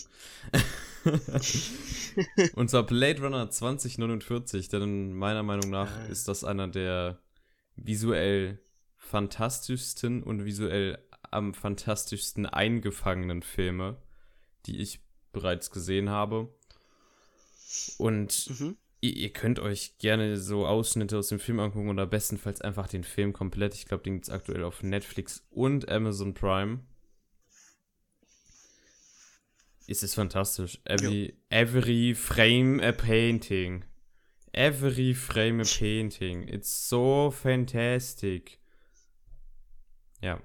und zwar Blade Runner 2049, denn meiner Meinung nach ah. ist das einer der visuell fantastischsten und visuell am fantastischsten eingefangenen Filme, die ich bereits gesehen habe. Und mhm ihr, ihr, könnt euch gerne so Ausschnitte aus dem Film angucken oder bestenfalls einfach den Film komplett. Ich glaube, den gibt es aktuell auf Netflix und Amazon Prime. Es ist fantastisch. Every, every frame a painting. Every frame a painting. It's so fantastic. Ja.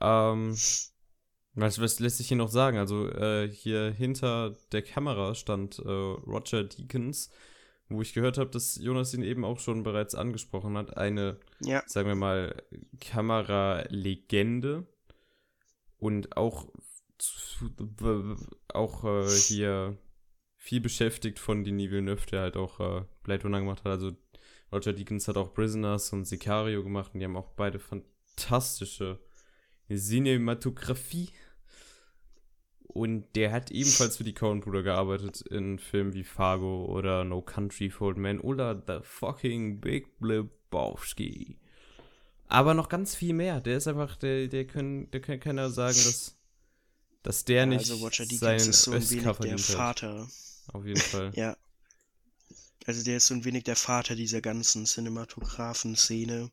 Ähm, was, was lässt sich hier noch sagen? Also, äh, hier hinter der Kamera stand äh, Roger Deakins wo ich gehört habe, dass Jonas ihn eben auch schon bereits angesprochen hat, eine, ja. sagen wir mal, Kameralegende und auch, auch äh, hier viel beschäftigt von Denis Villeneuve, der halt auch äh, Blade Runner gemacht hat. Also Roger Deakins hat auch Prisoners und Sicario gemacht und die haben auch beide fantastische Cinematografie und der hat ebenfalls für die Coen-Brüder gearbeitet in Filmen wie Fargo oder No Country for Old Men oder The Fucking Big Lebowski. Aber noch ganz viel mehr. Der ist einfach, der, der können, der kann keiner sagen, dass, dass der ja, nicht also Watcher sein ist so ein wenig der Vater. Auf jeden Fall. ja. Also der ist so ein wenig der Vater dieser ganzen Cinematografen-Szene.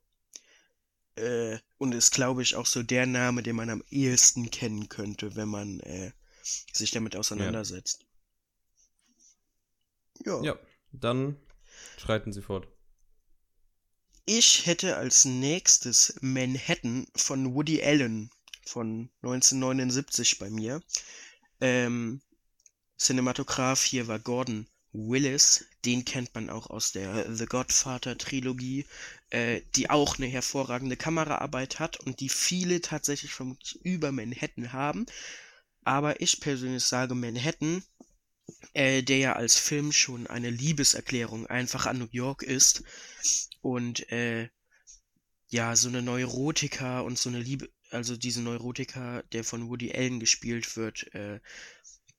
Äh, und ist, glaube ich, auch so der Name, den man am ehesten kennen könnte, wenn man äh, sich damit auseinandersetzt. Ja. Ja, dann schreiten Sie fort. Ich hätte als nächstes Manhattan von Woody Allen von 1979 bei mir. Ähm, Cinematograph hier war Gordon Willis, den kennt man auch aus der The Godfather Trilogie, äh, die auch eine hervorragende Kameraarbeit hat und die viele tatsächlich vom über Manhattan haben. Aber ich persönlich sage Manhattan, äh, der ja als Film schon eine Liebeserklärung einfach an New York ist und äh, ja, so eine Neurotika und so eine Liebe, also diese Neurotika, der von Woody Allen gespielt wird, äh,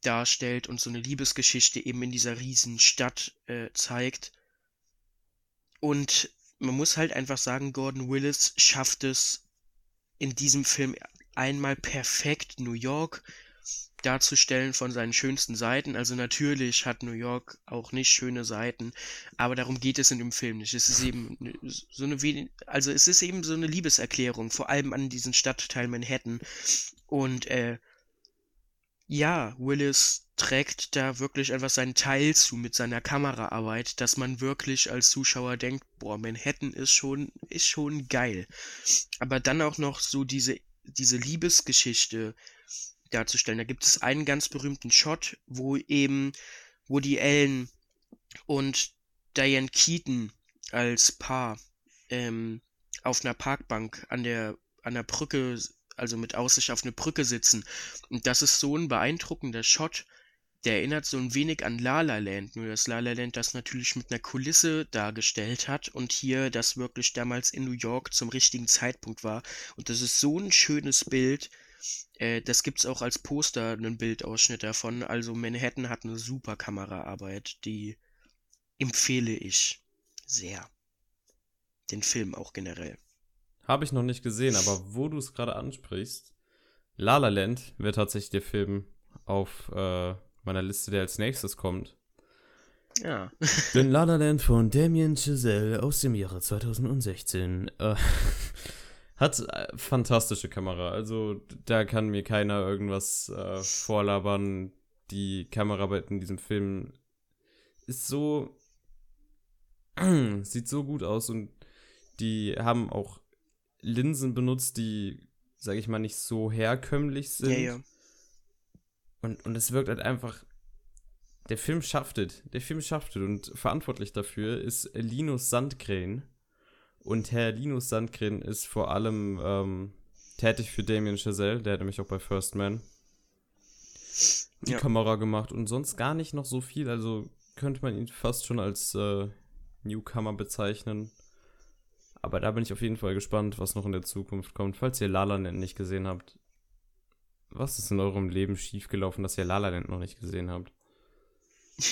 darstellt und so eine Liebesgeschichte eben in dieser riesen Stadt äh, zeigt. Und man muss halt einfach sagen, Gordon Willis schafft es in diesem Film einmal perfekt New York darzustellen von seinen schönsten Seiten. Also natürlich hat New York auch nicht schöne Seiten, aber darum geht es in dem Film nicht. Es ist eben so eine, also es ist eben so eine Liebeserklärung, vor allem an diesen Stadtteil Manhattan. Und äh, ja, Willis trägt da wirklich einfach seinen Teil zu mit seiner Kameraarbeit, dass man wirklich als Zuschauer denkt, boah, Manhattan ist schon, ist schon geil. Aber dann auch noch so diese, diese Liebesgeschichte, darzustellen. Da gibt es einen ganz berühmten Shot, wo eben Woody Allen und Diane Keaton als Paar ähm, auf einer Parkbank an der, an der Brücke, also mit Aussicht auf eine Brücke sitzen. Und das ist so ein beeindruckender Shot, der erinnert so ein wenig an La La Land, nur dass La La Land das natürlich mit einer Kulisse dargestellt hat und hier das wirklich damals in New York zum richtigen Zeitpunkt war. Und das ist so ein schönes Bild, Äh, das gibt's auch als Poster, einen Bildausschnitt davon. Also Manhattan hat eine super Kameraarbeit, die empfehle ich sehr. Den Film auch generell. Habe ich noch nicht gesehen, aber wo du es gerade ansprichst, La La Land wäre tatsächlich der Film auf äh, meiner Liste, der als nächstes kommt. Ja. Den La La Land von Damien Chazelle aus dem Jahre 2016 äh, hat äh, fantastische Kamera. Also da kann mir keiner irgendwas äh, vorlabern. Die Kameraarbeit in diesem Film ist so sieht so gut aus und die haben auch Linsen benutzt, die, sag ich mal, nicht so herkömmlich sind. Ja, ja. Und, und es wirkt halt einfach. Der Film schafft es. Der Film schafft es. Und verantwortlich dafür ist Linus Sandgren. Und Herr Linus Sandgren ist vor allem ähm, tätig für Damien Chazelle. Der hat nämlich auch bei First Man die Ja. Kamera gemacht. Und sonst gar nicht noch so viel. Also könnte man ihn fast schon als äh, Newcomer bezeichnen. Aber da bin ich auf jeden Fall gespannt, was noch in der Zukunft kommt. Falls ihr La La Land nicht gesehen habt, was ist in eurem Leben schiefgelaufen, dass ihr La La Land noch nicht gesehen habt?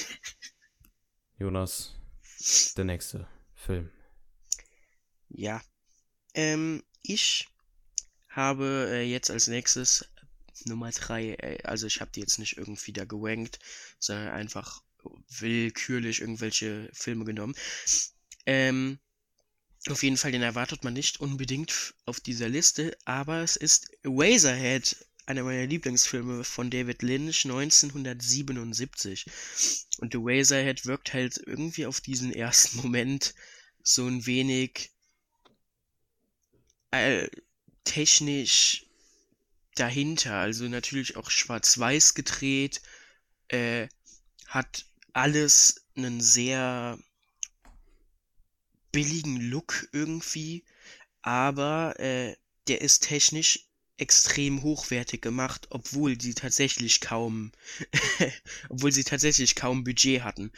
Jonas, der nächste Film. Ja. Ähm, ich habe äh, jetzt als nächstes Nummer drei. äh, also ich habe die jetzt nicht irgendwie da gewankt, sondern einfach willkürlich irgendwelche Filme genommen. Ähm, auf jeden Fall, den erwartet man nicht unbedingt auf dieser Liste, aber es ist Razorhead, einer meiner Lieblingsfilme von David Lynch 1977. Und The Razorhead wirkt halt irgendwie auf diesen ersten Moment so ein wenig äh, technisch dahinter. Also natürlich auch schwarz-weiß gedreht, äh, hat alles einen sehr billigen Look irgendwie, aber äh, der ist technisch extrem hochwertig gemacht, obwohl sie tatsächlich kaum, obwohl sie tatsächlich kaum Budget hatten.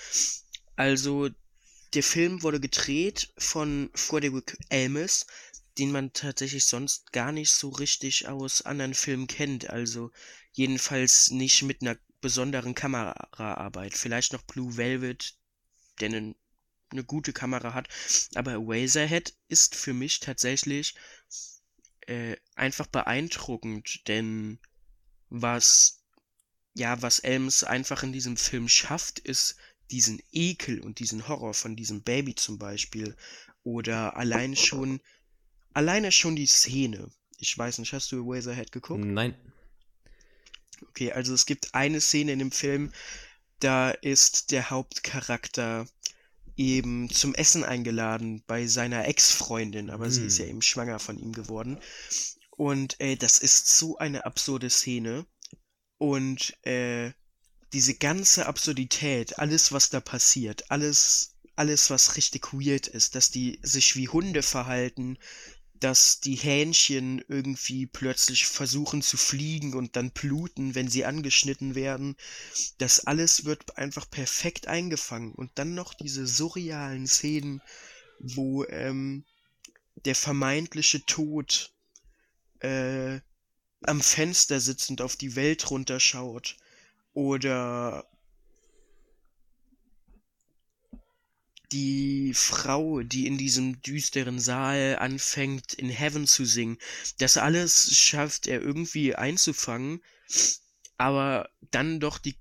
Also der Film wurde gedreht von Frederick Elmes, den man tatsächlich sonst gar nicht so richtig aus anderen Filmen kennt. Also jedenfalls nicht mit einer besonderen Kameraarbeit. Vielleicht noch Blue Velvet, der eine, eine gute Kamera hat. Aber Razorhead ist für mich tatsächlich äh, einfach beeindruckend, denn was ja, was Elms einfach in diesem Film schafft, ist diesen Ekel und diesen Horror von diesem Baby zum Beispiel. Oder allein schon, alleine schon die Szene. Ich weiß nicht, hast du Razorhead geguckt? Nein. Okay, also es gibt eine Szene in dem Film, da ist der Hauptcharakter eben zum Essen eingeladen bei seiner Ex-Freundin, aber sie ist ja Hm. eben schwanger von ihm geworden. Und äh, das ist so eine absurde Szene. Und äh, diese ganze Absurdität, alles, was da passiert, alles, alles, was richtig weird ist, dass die sich wie Hunde verhalten, dass die Hähnchen irgendwie plötzlich versuchen zu fliegen und dann bluten, wenn sie angeschnitten werden. Das alles wird einfach perfekt eingefangen. Und dann noch diese surrealen Szenen, wo ähm, der vermeintliche Tod äh, am Fenster sitzend auf die Welt runterschaut. Oder die Frau, die in diesem düsteren Saal anfängt, in Heaven zu singen. Das alles schafft er irgendwie einzufangen, aber dann doch die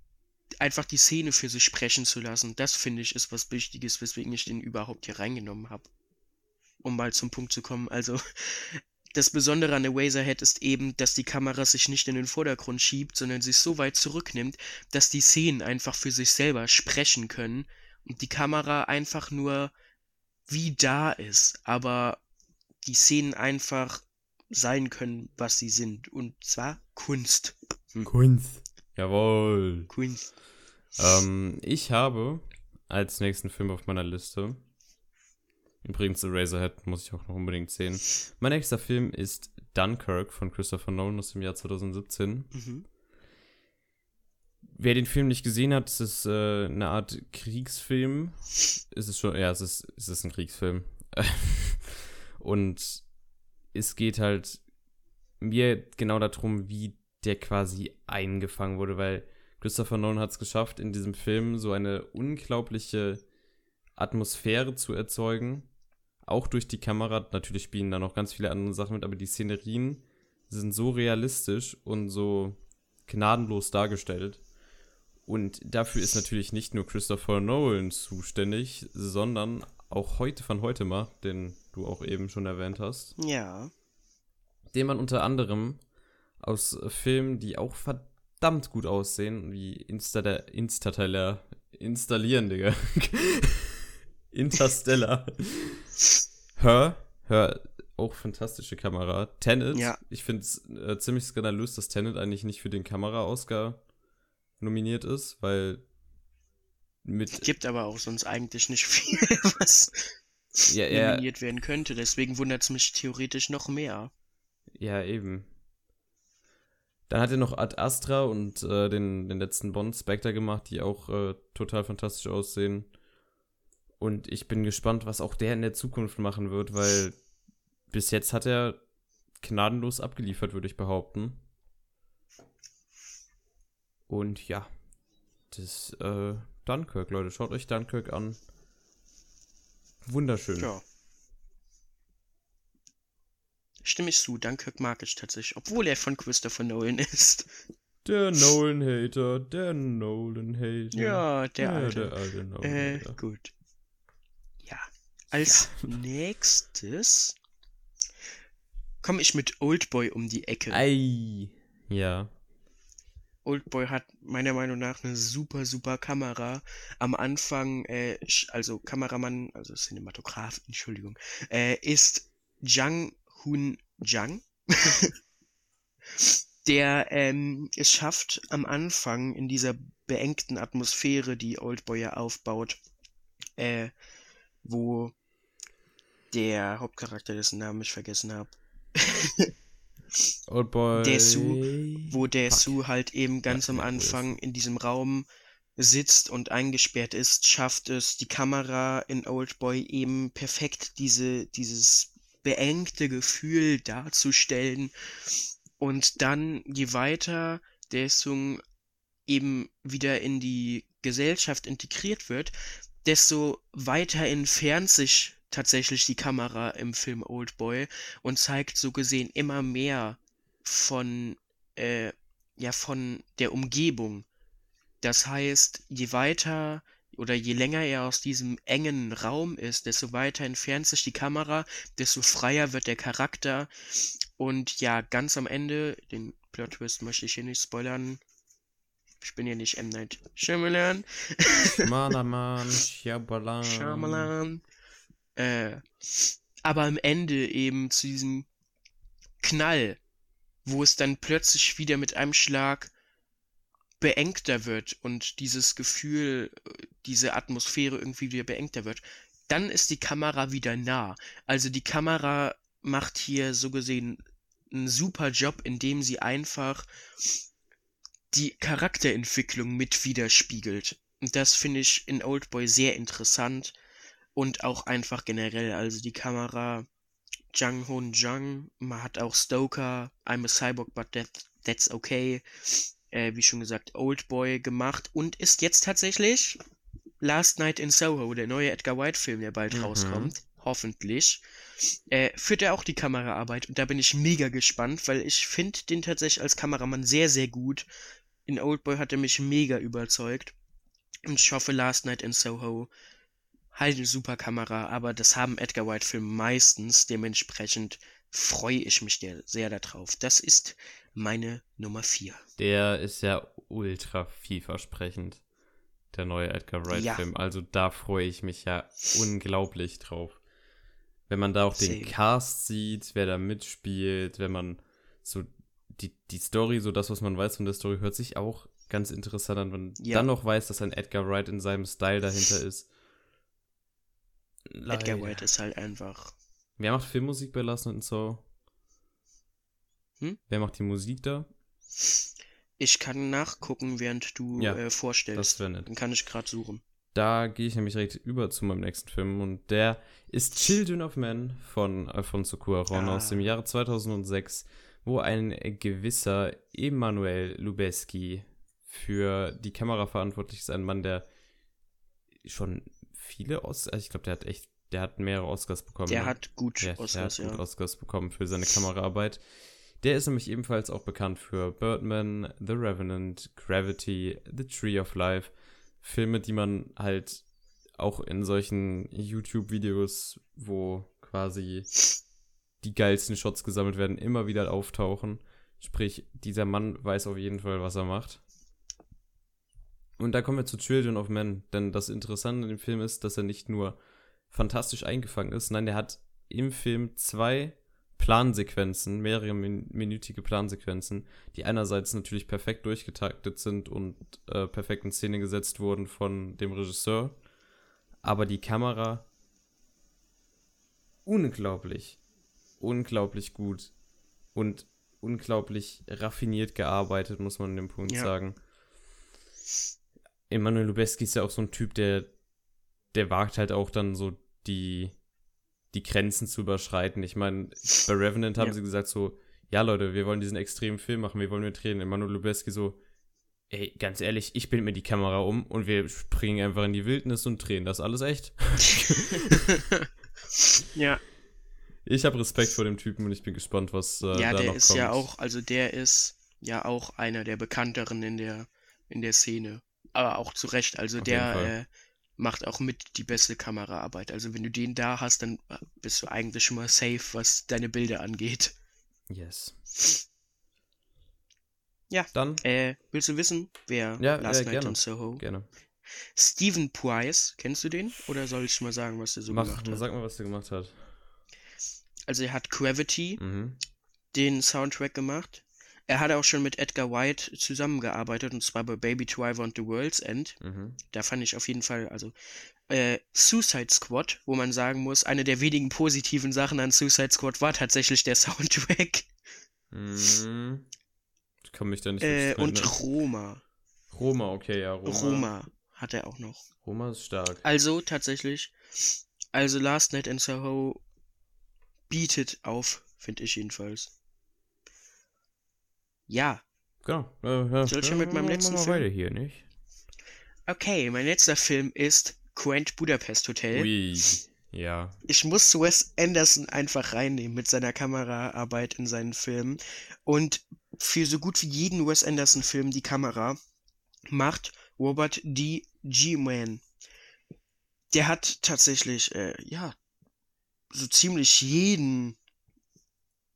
einfach die Szene für sich sprechen zu lassen. Das finde ich ist was Wichtiges, weswegen ich den überhaupt hier reingenommen habe. Um mal zum Punkt zu kommen. Also das Besondere an der Razorhead ist eben, dass die Kamera sich nicht in den Vordergrund schiebt, sondern sich so weit zurücknimmt, dass die Szenen einfach für sich selber sprechen können und die Kamera einfach nur wie da ist, aber die Szenen einfach sein können, was sie sind. Und zwar Kunst. Kunst. Jawohl. Kunst. Ähm, ich habe als nächsten Film auf meiner Liste. Übrigens, The Razorhead muss ich auch noch unbedingt sehen. Mein nächster Film ist Dunkirk von Christopher Nolan aus dem Jahr 2017. Mhm. Wer den Film nicht gesehen hat, es ist äh, eine Art Kriegsfilm. Es ist schon, ja, es ist, es ist ein Kriegsfilm. Und es geht halt mir genau darum, wie der quasi eingefangen wurde, weil Christopher Nolan hat es geschafft, in diesem Film so eine unglaubliche Atmosphäre zu erzeugen. Auch durch die Kamera. Natürlich spielen da noch ganz viele andere Sachen mit, aber die Szenerien sind so realistisch und so gnadenlos dargestellt. Und dafür ist natürlich nicht nur Christopher Nolan zuständig, sondern auch heute von heute mal, den du auch eben schon erwähnt hast. Ja. Den man unter anderem aus Filmen, die auch verdammt gut aussehen, wie Insta der Instateller installieren, Digga. Interstellar. Hör, hör, auch fantastische Kamera. Tenet, Ja. ich finde es äh, ziemlich skandalös, dass Tenet eigentlich nicht für den Kamera-Oscar nominiert ist, weil mit Gibt aber auch sonst eigentlich nicht viel, was ja, ja, nominiert werden könnte. Deswegen wundert es mich theoretisch noch mehr. ja eben. Dann hat er noch Ad Astra und äh, den, den letzten Bond Spectre gemacht, die auch äh, total fantastisch aussehen. Und ich bin gespannt, was auch der in der Zukunft machen wird, weil bis jetzt hat er gnadenlos abgeliefert, würde ich behaupten. Und ja, das äh, Dunkirk, Leute, schaut euch Dunkirk an. Wunderschön. Ja. Stimme ich zu, Dunkirk mag ich tatsächlich, obwohl er von Christopher Nolan ist. Der Nolan-Hater, der Nolan-Hater. Ja, der Ja, alte. der alte Äh, Nolan-Hater. gut. Ja. Als nächstes komme ich mit Oldboy um die Ecke. Ei. Ja. Oldboy hat meiner Meinung nach eine super, super Kamera. Am Anfang, äh, also Kameramann, also Cinematograf, Entschuldigung, äh, ist Jang Hun Jang, der ähm, es schafft, am Anfang in dieser beengten Atmosphäre, die Oldboy ja aufbaut, äh, wo der Hauptcharakter, dessen Namen ich vergessen habe, Oldboy. Der Su- wo. Sue halt eben ganz Ja, am Anfang in diesem Raum sitzt und eingesperrt ist, schafft es die Kamera in Oldboy eben perfekt diese, dieses beengte Gefühl darzustellen. Und dann, je weiter der Sung eben wieder in die Gesellschaft integriert wird, desto weiter entfernt sich tatsächlich die Kamera im Film Oldboy und zeigt so gesehen immer mehr von, äh, ja, von der Umgebung. Das heißt, je weiter oder je länger er aus diesem engen Raum ist, desto weiter entfernt sich die Kamera, desto freier wird der Charakter. Und ja, ganz am Ende, den Plot Twist möchte ich hier nicht spoilern. Ich bin ja nicht M. Night Shyamalan. Malaman, Shyamalan. Shyamalan. Äh, aber am Ende eben zu diesem Knall, wo es dann plötzlich wieder mit einem Schlag beengter wird und dieses Gefühl, diese Atmosphäre irgendwie wieder beengter wird, dann ist die Kamera wieder nah. Also die Kamera macht hier so gesehen einen super Job, indem sie einfach die Charakterentwicklung mit widerspiegelt. Und das finde ich in Oldboy sehr interessant und auch einfach generell. Also die Kamera Jang Hoon Jang, man hat auch Stoker, I'm a Cyborg, but that, that's okay. Äh, wie schon gesagt, Oldboy gemacht und ist jetzt tatsächlich Last Night in Soho, der neue Edgar White-Film, der bald Mhm. rauskommt. Hoffentlich. Äh, führt er auch die Kameraarbeit und da bin ich mega gespannt, weil ich finde den tatsächlich als Kameramann sehr, sehr gut. In Oldboy hat er mich mega überzeugt. Und ich hoffe, Last Night in Soho halt eine super Kamera, aber das haben Edgar White-Filme meistens. Dementsprechend freue ich mich sehr darauf. Das ist meine Nummer 4. Der ist ja ultra vielversprechend. Der neue Edgar Ja. Wright-Film. Also da freue ich mich ja unglaublich drauf. Wenn man da auch den Same. Cast sieht, wer da mitspielt, wenn man so die, die Story, so das, was man weiß von der Story, hört sich auch ganz interessant an. Wenn man Ja. dann noch weiß, dass ein Edgar Wright in seinem Style dahinter ist. Edgar Leider. White ist halt einfach. Wer macht Filmmusik bei Last Night in Soho? Hm? Wer macht die Musik da? Ich kann nachgucken, während du Ja, äh, vorstellst. das wär nett. Dann kann ich gerade suchen. Da gehe ich nämlich direkt über zu meinem nächsten Film und der ist Children of Men von Alfonso Cuarón Ah. aus dem Jahre 2006 wo ein gewisser Emanuel Lubezki für die Kamera verantwortlich ist. Ein Mann, der schon viele Oscars, also ich glaube, der hat echt, der hat mehrere Oscars bekommen. Der ne? hat gut der, Oscars, der hat gut ja. Oscars bekommen für seine Kameraarbeit. Der ist nämlich ebenfalls auch bekannt für Birdman, The Revenant, Gravity, The Tree of Life. Filme, die man halt auch in solchen YouTube-Videos, wo quasi die geilsten Shots gesammelt werden, immer wieder auftauchen. Sprich, dieser Mann weiß auf jeden Fall, was er macht. Und da kommen wir zu Children of Men, denn das Interessante an dem Film ist, dass er nicht nur fantastisch eingefangen ist, nein, der hat im Film zwei Plansequenzen, mehrere min minütige Plansequenzen, die einerseits natürlich perfekt durchgetaktet sind und äh, perfekt in Szene gesetzt wurden von dem Regisseur, aber die Kamera unglaublich, unglaublich gut und unglaublich raffiniert gearbeitet, muss man an dem Punkt Ja. sagen. Emanuel Lubezki ist ja auch so ein Typ, der, der wagt halt auch dann so die, die Grenzen zu überschreiten. Ich meine, bei Revenant haben Ja. sie gesagt so, ja Leute, wir wollen diesen extremen Film machen, wir wollen mit drehen. Emanuel Lubezki so, ey, ganz ehrlich, ich bild mir die Kamera um und wir springen einfach in die Wildnis und drehen das alles echt. ja, Ich habe Respekt vor dem Typen und ich bin gespannt, was äh, ja, da der noch ist kommt. ja auch, also der ist ja auch einer der bekannteren in der in der Szene. Aber auch zu Recht, also Auf der äh, macht auch mit die beste Kameraarbeit. Also wenn du den da hast, dann äh, bist du eigentlich schon mal safe, was deine Bilder angeht. Yes. Ja. Dann Äh, willst du wissen, wer Ja, Last äh, Night gerne. in Soho? gerne. Stephen Price, kennst du den? Oder soll ich mal sagen, was der so Mach, gemacht hat? sag mal, was der gemacht hat. Also er hat Gravity, Mhm. den Soundtrack gemacht. Er hat auch schon mit Edgar White zusammengearbeitet, und zwar bei Baby Driver und The World's End. Mhm. Da fand ich auf jeden Fall, also äh, Suicide Squad, wo man sagen muss, eine der wenigen positiven Sachen an Suicide Squad war tatsächlich der Soundtrack. Mhm. Ich kann mich da nicht Äh, und erinnern. Roma. Roma, okay, ja, Roma. Roma hat er auch noch. Roma ist stark. Also tatsächlich, also Last Night in Soho bietet auf, finde ich jedenfalls. Ja, Genau. Äh, ja, Soll ich ja, schon mit meinem letzten mal Film? weiter hier, nicht? okay, mein letzter Film ist Grand Budapest Hotel. Ui. Ja. Ich muss Wes Anderson einfach reinnehmen mit seiner Kameraarbeit in seinen Filmen. Und für so gut wie jeden Wes Anderson-Film die Kamera macht Robert D. G-Man. Der hat tatsächlich, äh, ja, so ziemlich jeden,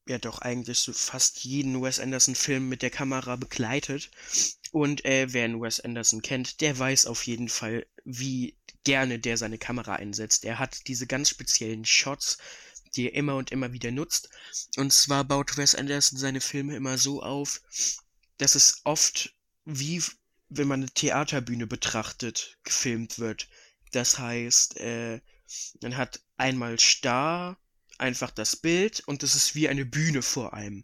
ja doch eigentlich so fast jeden Wes Anderson-Film mit der Kamera begleitet. Und äh, wer einen Wes Anderson kennt, der weiß auf jeden Fall, wie gerne der seine Kamera einsetzt. Er hat diese ganz speziellen Shots, die er immer und immer wieder nutzt. Und zwar baut Wes Anderson seine Filme immer so auf, dass es oft wie wenn man eine Theaterbühne betrachtet, gefilmt wird. Das heißt, äh, man hat einmal starr einfach das Bild und es ist wie eine Bühne vor einem.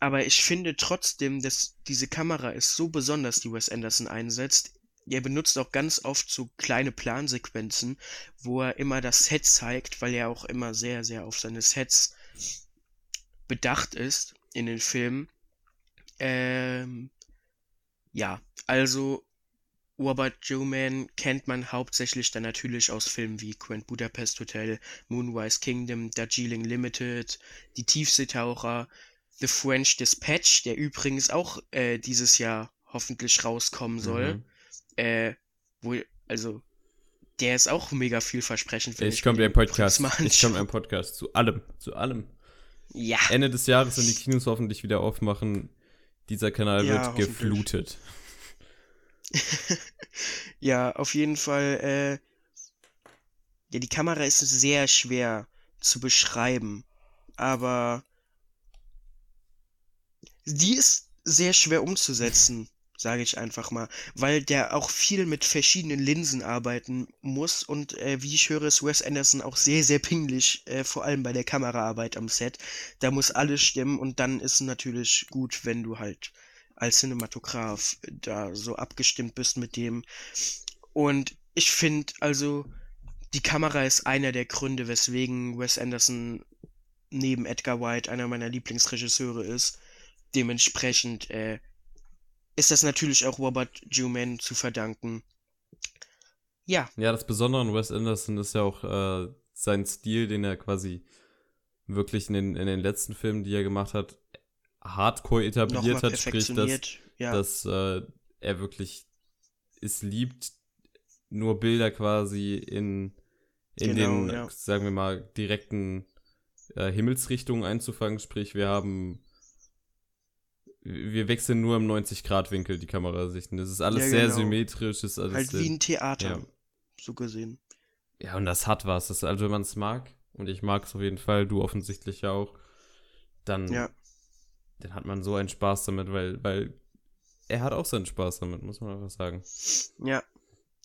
Aber ich finde trotzdem, dass diese Kamera ist so besonders, die Wes Anderson einsetzt. Er benutzt auch ganz oft so kleine Plansequenzen, wo er immer das Set zeigt, weil er auch immer sehr, sehr auf seine Sets bedacht ist in den Filmen. Ähm, ja, also Robert Joe-Man kennt man hauptsächlich dann natürlich aus Filmen wie Grand Budapest Hotel, Moonrise Kingdom, Darjeeling Limited, Die Tiefseetaucher, The French Dispatch, der übrigens auch äh, dieses Jahr hoffentlich rauskommen soll. Mhm. Äh, wo, also, der ist auch mega vielversprechend. Ich mir komme im Podcast. Ich komme im Podcast. Zu allem. Zu allem. Ja, Ende des Jahres, wenn die Kinos hoffentlich wieder aufmachen, dieser Kanal Ja, wird geflutet. ja, auf jeden Fall, äh, ja, die Kamera ist sehr schwer zu beschreiben, aber die ist sehr schwer umzusetzen, sage ich einfach mal, weil der auch viel mit verschiedenen Linsen arbeiten muss und äh, wie ich höre, ist Wes Anderson auch sehr, sehr pingelig, äh, vor allem bei der Kameraarbeit am Set. Da muss alles stimmen und dann ist natürlich gut, wenn du halt als Cinematograph da so abgestimmt bist mit dem. Und ich finde, also, die Kamera ist einer der Gründe, weswegen Wes Anderson neben Edgar White einer meiner Lieblingsregisseure ist. Dementsprechend äh, ist das natürlich auch Robert Juman zu verdanken. Ja. Ja, das Besondere an Wes Anderson ist ja auch äh, sein Stil, den er quasi wirklich in den, in den letzten Filmen, die er gemacht hat, hardcore etabliert hat, sprich, dass, ja. dass äh, er wirklich es liebt, nur Bilder quasi in, in genau, den, ja. sagen wir mal, direkten äh, Himmelsrichtungen einzufangen. Sprich, wir haben wir wechseln nur im 90-Grad-Winkel die Kamerasichten. Das ist alles ja, sehr genau. symmetrisch. Ist alles halt wie ein Theater, ja. so gesehen. Ja, und das hat was. Das, also wenn man es mag, und ich mag es auf jeden Fall, du offensichtlich ja auch, dann, ja. Dann hat man so einen Spaß damit, weil, weil er hat auch seinen Spaß damit, muss man einfach sagen. Ja.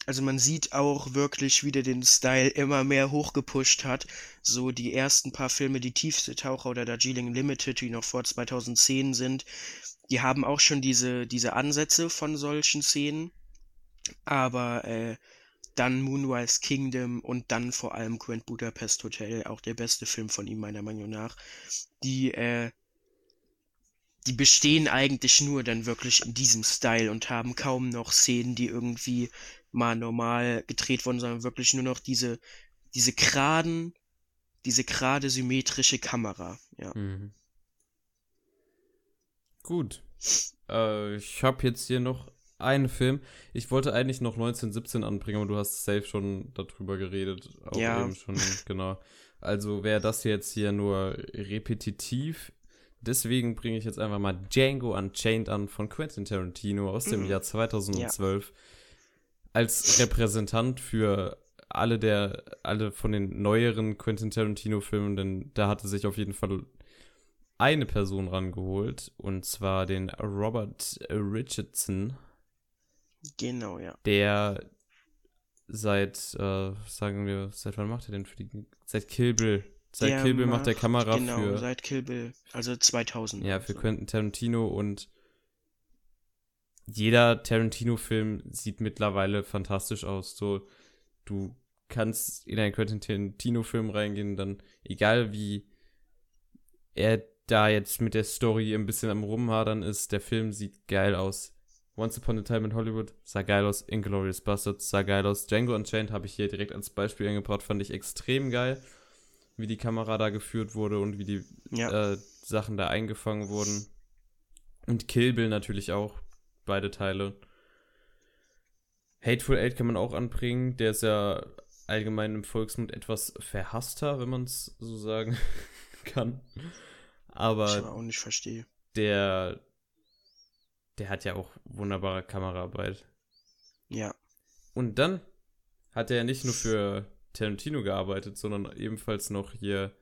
Also man sieht auch wirklich, wie der den Style immer mehr hochgepusht hat. So die ersten paar Filme, die Tiefste Taucher oder Darjeeling Limited, die noch vor 2010 sind, die haben auch schon diese, diese Ansätze von solchen Szenen. Aber äh, dann Moonrise Kingdom und dann vor allem Grand Budapest Hotel, auch der beste Film von ihm meiner Meinung nach, die äh, die bestehen eigentlich nur dann wirklich in diesem Style und haben kaum noch Szenen, die irgendwie mal normal gedreht wurden, sondern wirklich nur noch diese, diese geraden, diese gerade symmetrische Kamera, ja. Mhm. Gut. Äh, ich habe jetzt hier noch einen Film. Ich wollte eigentlich noch 1917 anbringen, aber du hast safe schon darüber geredet. Auch ja. eben schon, genau. Also wäre das jetzt hier nur repetitiv. Deswegen bringe ich jetzt einfach mal Django Unchained an von Quentin Tarantino aus dem mhm. Jahr 2012. Ja. Als Repräsentant für alle der, alle von den neueren Quentin Tarantino-Filmen, denn da hatte sich auf jeden Fall eine Person rangeholt, und zwar den Robert Richardson. Genau, ja. Der seit, äh, sagen wir, seit wann macht er denn für die, seit Kill Bill Seit der Kill Bill macht der Kamera genau, für. seit Kill Bill, also 2000. Ja, für so. Quentin Tarantino und jeder Tarantino-Film sieht mittlerweile fantastisch aus. So, du kannst in einen Quentin Tarantino-Film reingehen, dann, egal wie er da jetzt mit der Story ein bisschen am Rumhadern ist, der Film sieht geil aus. Once Upon a Time in Hollywood sah geil aus, Inglourious Bastards sah geil aus, Django Unchained habe ich hier direkt als Beispiel eingebracht, fand ich extrem geil wie die Kamera da geführt wurde und wie die ja. äh, Sachen da eingefangen wurden. Und Kill Bill natürlich auch, beide Teile. Hateful Eight kann man auch anbringen, der ist ja allgemein im Volksmund etwas verhasster, wenn man es so sagen kann. Aber ich auch nicht verstehe. Der der hat ja auch wunderbare Kameraarbeit. Ja. Und dann hat er ja nicht nur für Tarantino gearbeitet, sondern ebenfalls noch hier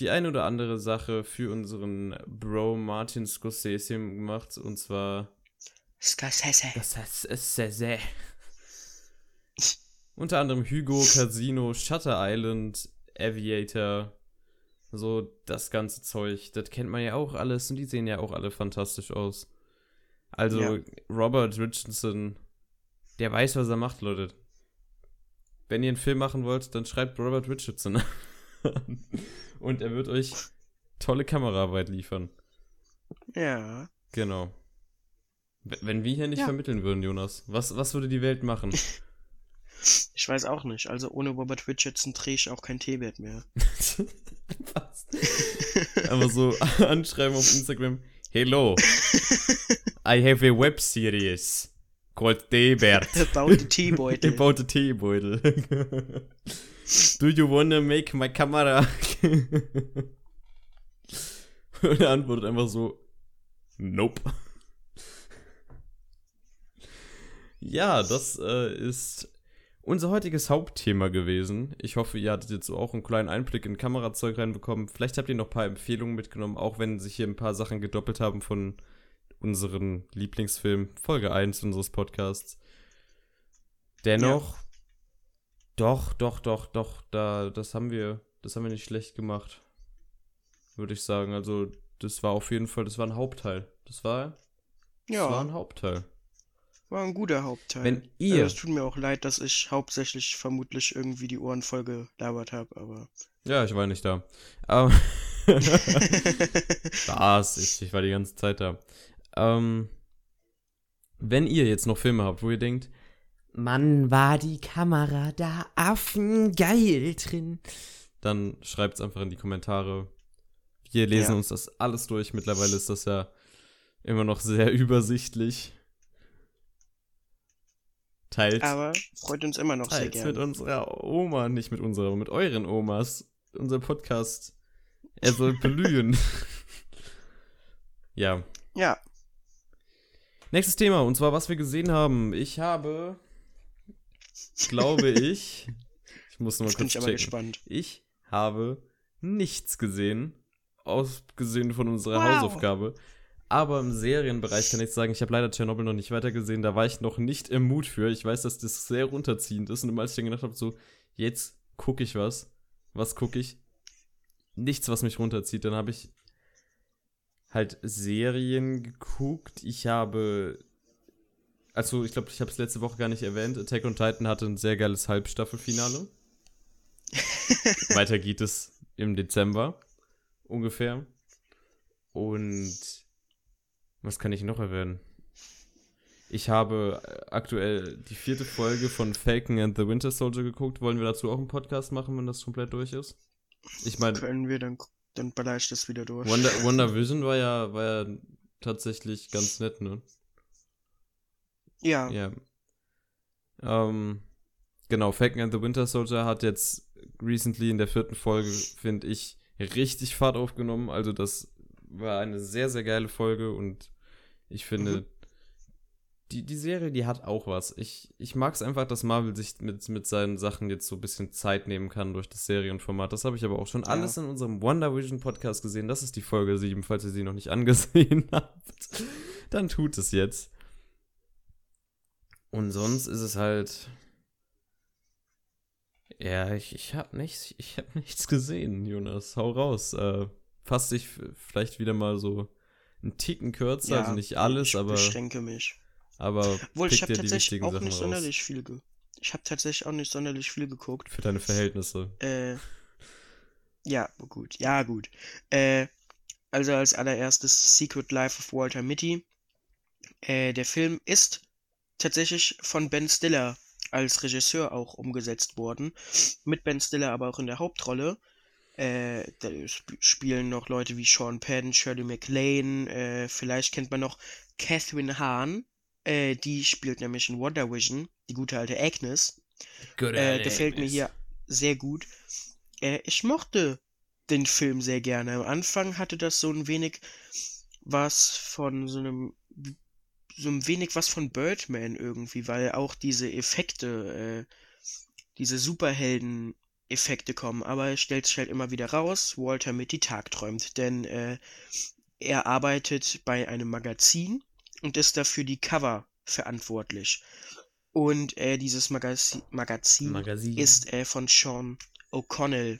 die ein oder andere Sache für unseren Bro Martin Scorsese gemacht und zwar Scorsese. Scorsese. Unter anderem Hugo, Casino, Shutter Island, Aviator, so das ganze Zeug. Das kennt man ja auch alles und die sehen ja auch alle fantastisch aus. Also ja. Robert Richardson, der weiß, was er macht, Leute wenn ihr einen Film machen wollt, dann schreibt Robert Richardson Und er wird euch tolle Kameraarbeit liefern. Ja. Genau. Wenn wir hier nicht ja. vermitteln würden, Jonas, was, was würde die Welt machen? Ich weiß auch nicht. Also ohne Robert Richardson drehe ich auch kein Teebett mehr. was? Aber so anschreiben auf Instagram. Hello. I have a web series. Called Teebert. About the Teebeutel. About the Teebeutel. Do you wanna make my Kamera? Und er antwortet einfach so, nope. Ja, das äh, ist unser heutiges Hauptthema gewesen. Ich hoffe, ihr hattet jetzt auch einen kleinen Einblick in Kamerazeug reinbekommen. Vielleicht habt ihr noch ein paar Empfehlungen mitgenommen, auch wenn sich hier ein paar Sachen gedoppelt haben von unseren Lieblingsfilm, Folge 1 unseres Podcasts. Dennoch, ja. doch, doch, doch, doch, da, das haben wir, das haben wir nicht schlecht gemacht. Würde ich sagen. Also, das war auf jeden Fall, das war ein Hauptteil. Das war, ja. das war ein Hauptteil. war ein guter Hauptteil. Wenn ihr- Äh, Es tut mir auch leid, dass ich hauptsächlich vermutlich irgendwie die Ohren voll gelabert habe, aber. Ja, ich war nicht da. Aber Spaß, ich, ich war die ganze Zeit da. Ähm, wenn ihr jetzt noch Filme habt, wo ihr denkt, Mann, war die Kamera da affengeil drin, dann schreibt's einfach in die Kommentare. Wir lesen Ja. uns das alles durch. Mittlerweile ist das ja immer noch sehr übersichtlich. Teilt, Aber freut uns immer noch sehr teilt's mit gerne. unserer Oma, nicht mit unserer, mit euren Omas. Unser Podcast, er soll blühen. ja. Ja, Nächstes Thema, und zwar, was wir gesehen haben. Ich habe, glaube ich, ich muss noch mal jetzt bin kurz ich checken. gespannt. Ich habe nichts gesehen, ausgesehen von unserer Wow. Hausaufgabe. Aber im Serienbereich kann ich sagen, ich habe leider Tschernobyl noch nicht weitergesehen. Da war ich noch nicht im Mut für. Ich weiß, dass das sehr runterziehend ist. Und immer als ich dann gedacht habe, so, jetzt gucke ich was. Was gucke ich? Nichts, was mich runterzieht. Dann habe ich halt Serien geguckt. Ich habe. Also, ich glaube, ich habe es letzte Woche gar nicht erwähnt. Attack on Titan hatte ein sehr geiles Halbstaffelfinale. Weiter geht es im Dezember ungefähr. Und was kann ich noch erwähnen? Ich habe aktuell die vierte Folge von Falcon and the Winter Soldier geguckt. Wollen wir dazu auch einen Podcast machen, wenn das komplett durch ist? Ich meine, Können wir, dann, dann baller ich das wieder durch. Wonder, Wonder Vision war ja, war ja tatsächlich ganz nett, ne? ja, Ja. Ähm, genau, Falcon and the Winter Soldier hat jetzt recently in der vierten Folge, finde ich, richtig Fahrt aufgenommen. Also das war eine sehr, sehr geile Folge und ich finde, Mhm. Die, die Serie, die hat auch was. Ich, ich mag es einfach, dass Marvel sich mit, mit seinen Sachen jetzt so ein bisschen Zeit nehmen kann durch das Serienformat. Das habe ich aber auch schon Ja. alles in unserem Wonder Vision Podcast gesehen. Das ist die Folge 7, falls ihr sie noch nicht angesehen habt. Dann tut es jetzt. Und sonst ist es halt. Ja, ich, ich habe nichts, ich hab nichts gesehen, Jonas. Hau raus. Äh, fass dich vielleicht wieder mal so einen Ticken kürzer, ja, also nicht alles, ich aber, beschränke mich. Aber Obwohl, ich habe tatsächlich auch Sachen nicht raus. sonderlich viel ge Ich habe tatsächlich auch nicht sonderlich viel geguckt. Für deine Verhältnisse. Äh, ja, gut. Ja, gut. Äh, also als allererstes Secret Life of Walter Mitty. Äh, der Film ist tatsächlich von Ben Stiller als Regisseur auch umgesetzt worden. Mit Ben Stiller aber auch in der Hauptrolle. Äh, da sp spielen noch Leute wie Sean Penn, Shirley MacLaine, äh, vielleicht kennt man noch Catherine Hahn. Äh, die spielt nämlich in Wonder Vision, die gute alte Agnes. Äh, gefällt mir hier sehr gut. Äh, ich mochte den Film sehr gerne. Am Anfang hatte das so ein wenig was von so einem so ein wenig was von Birdman irgendwie, weil auch diese Effekte, äh, diese Superhelden-Effekte kommen. Aber es stellt sich halt immer wieder raus, Walter Mitty tagträumt, denn äh, er arbeitet bei einem Magazin und ist dafür die Cover verantwortlich. Und äh, dieses Magazin, Magazin Magazin. ist äh, von Sean O'Connell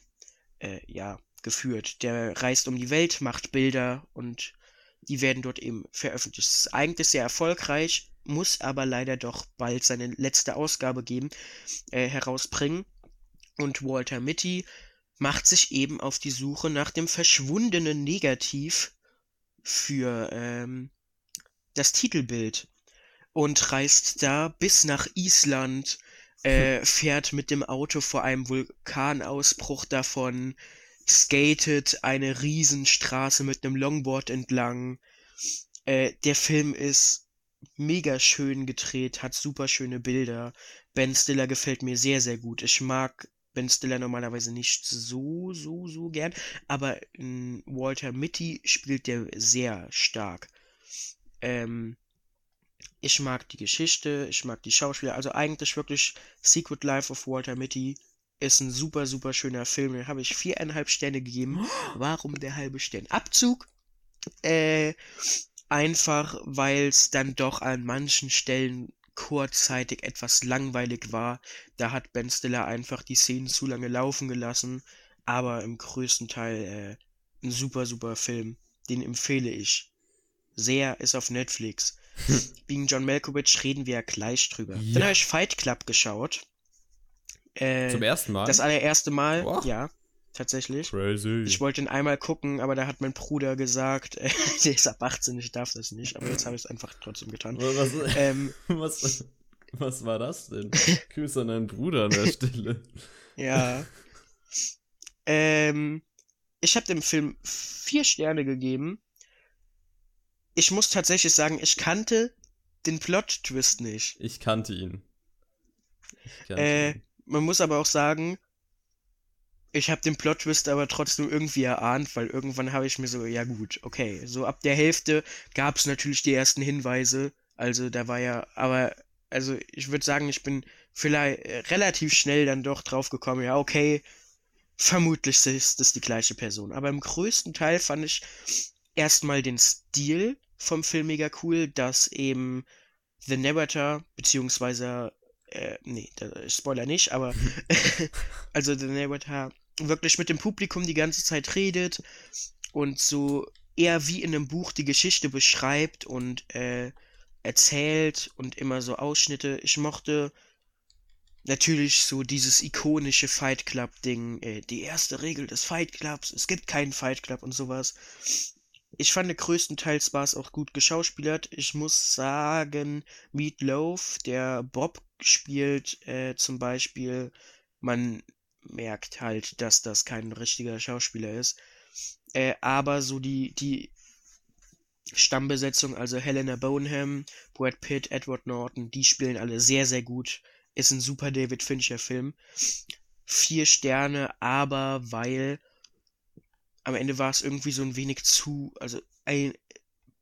äh, ja, geführt. Der reist um die Welt, macht Bilder und die werden dort eben veröffentlicht. Es ist eigentlich sehr erfolgreich, muss aber leider doch bald seine letzte Ausgabe geben, äh, herausbringen. Und Walter Mitty macht sich eben auf die Suche nach dem verschwundenen Negativ für ähm, das Titelbild und reist da bis nach Island, äh, fährt mit dem Auto vor einem Vulkanausbruch davon, skatet eine Riesenstraße mit einem Longboard entlang. Äh, der Film ist mega schön gedreht, hat super schöne Bilder. Ben Stiller gefällt mir sehr, sehr gut. Ich mag Ben Stiller normalerweise nicht so, so, so gern, aber Walter Mitty spielt der sehr stark. Ähm, ich mag die Geschichte, ich mag die Schauspieler, also eigentlich wirklich Secret Life of Walter Mitty ist ein super, super schöner Film. Den habe ich viereinhalb Sterne gegeben. Warum der halbe Stern? Abzug? Äh, einfach, weil es dann doch an manchen Stellen kurzzeitig etwas langweilig war. Da hat Ben Stiller einfach die Szenen zu lange laufen gelassen. Aber im größten Teil äh, ein super, super Film. Den empfehle ich. Sehr ist auf Netflix. Wegen John Malkovich reden wir ja gleich drüber. Ja. Dann habe ich Fight Club geschaut. Äh, Zum ersten Mal? das allererste Mal, Boah. ja, tatsächlich. Crazy. Ich wollte ihn einmal gucken, aber da hat mein Bruder gesagt, äh, der ist ab 18, ich darf das nicht, aber jetzt habe ich es einfach trotzdem getan. was, Ähm, was, was war das denn? Grüße an deinen Bruder an der Stelle. ja. ähm, ich habe dem Film vier Sterne gegeben. Ich muss tatsächlich sagen, ich kannte den Plot-Twist nicht. Ich kannte ihn. Ich kannte Äh, ihn. man muss aber auch sagen, ich habe den Plot-Twist aber trotzdem irgendwie erahnt, weil irgendwann habe ich mir so, ja gut, okay, so ab der Hälfte gab es natürlich die ersten Hinweise, also da war ja, aber, also ich würde sagen, ich bin vielleicht äh, relativ schnell dann doch drauf gekommen, ja okay, vermutlich ist das die gleiche Person, aber im größten Teil fand ich erstmal den Stil vom Film mega cool, dass eben The Narrator, beziehungsweise, äh, nee, Spoiler nicht, aber also The Narrator wirklich mit dem Publikum die ganze Zeit redet und so eher wie in einem Buch die Geschichte beschreibt und äh, erzählt und immer so Ausschnitte. Ich mochte natürlich so dieses ikonische Fight Club Ding, äh, die erste Regel des Fight Clubs, es gibt keinen Fight Club und sowas. Ich fand größtenteils war es auch gut geschauspielert. Ich muss sagen, Meat Loaf, der Bob spielt, äh, zum Beispiel, man merkt halt, dass das kein richtiger Schauspieler ist. Äh, aber so die, die Stammbesetzung, also Helena Bonham, Brad Pitt, Edward Norton, die spielen alle sehr, sehr gut. Ist ein super David Fincher-Film. Vier Sterne, aber weil am Ende war es irgendwie so ein wenig zu, also ein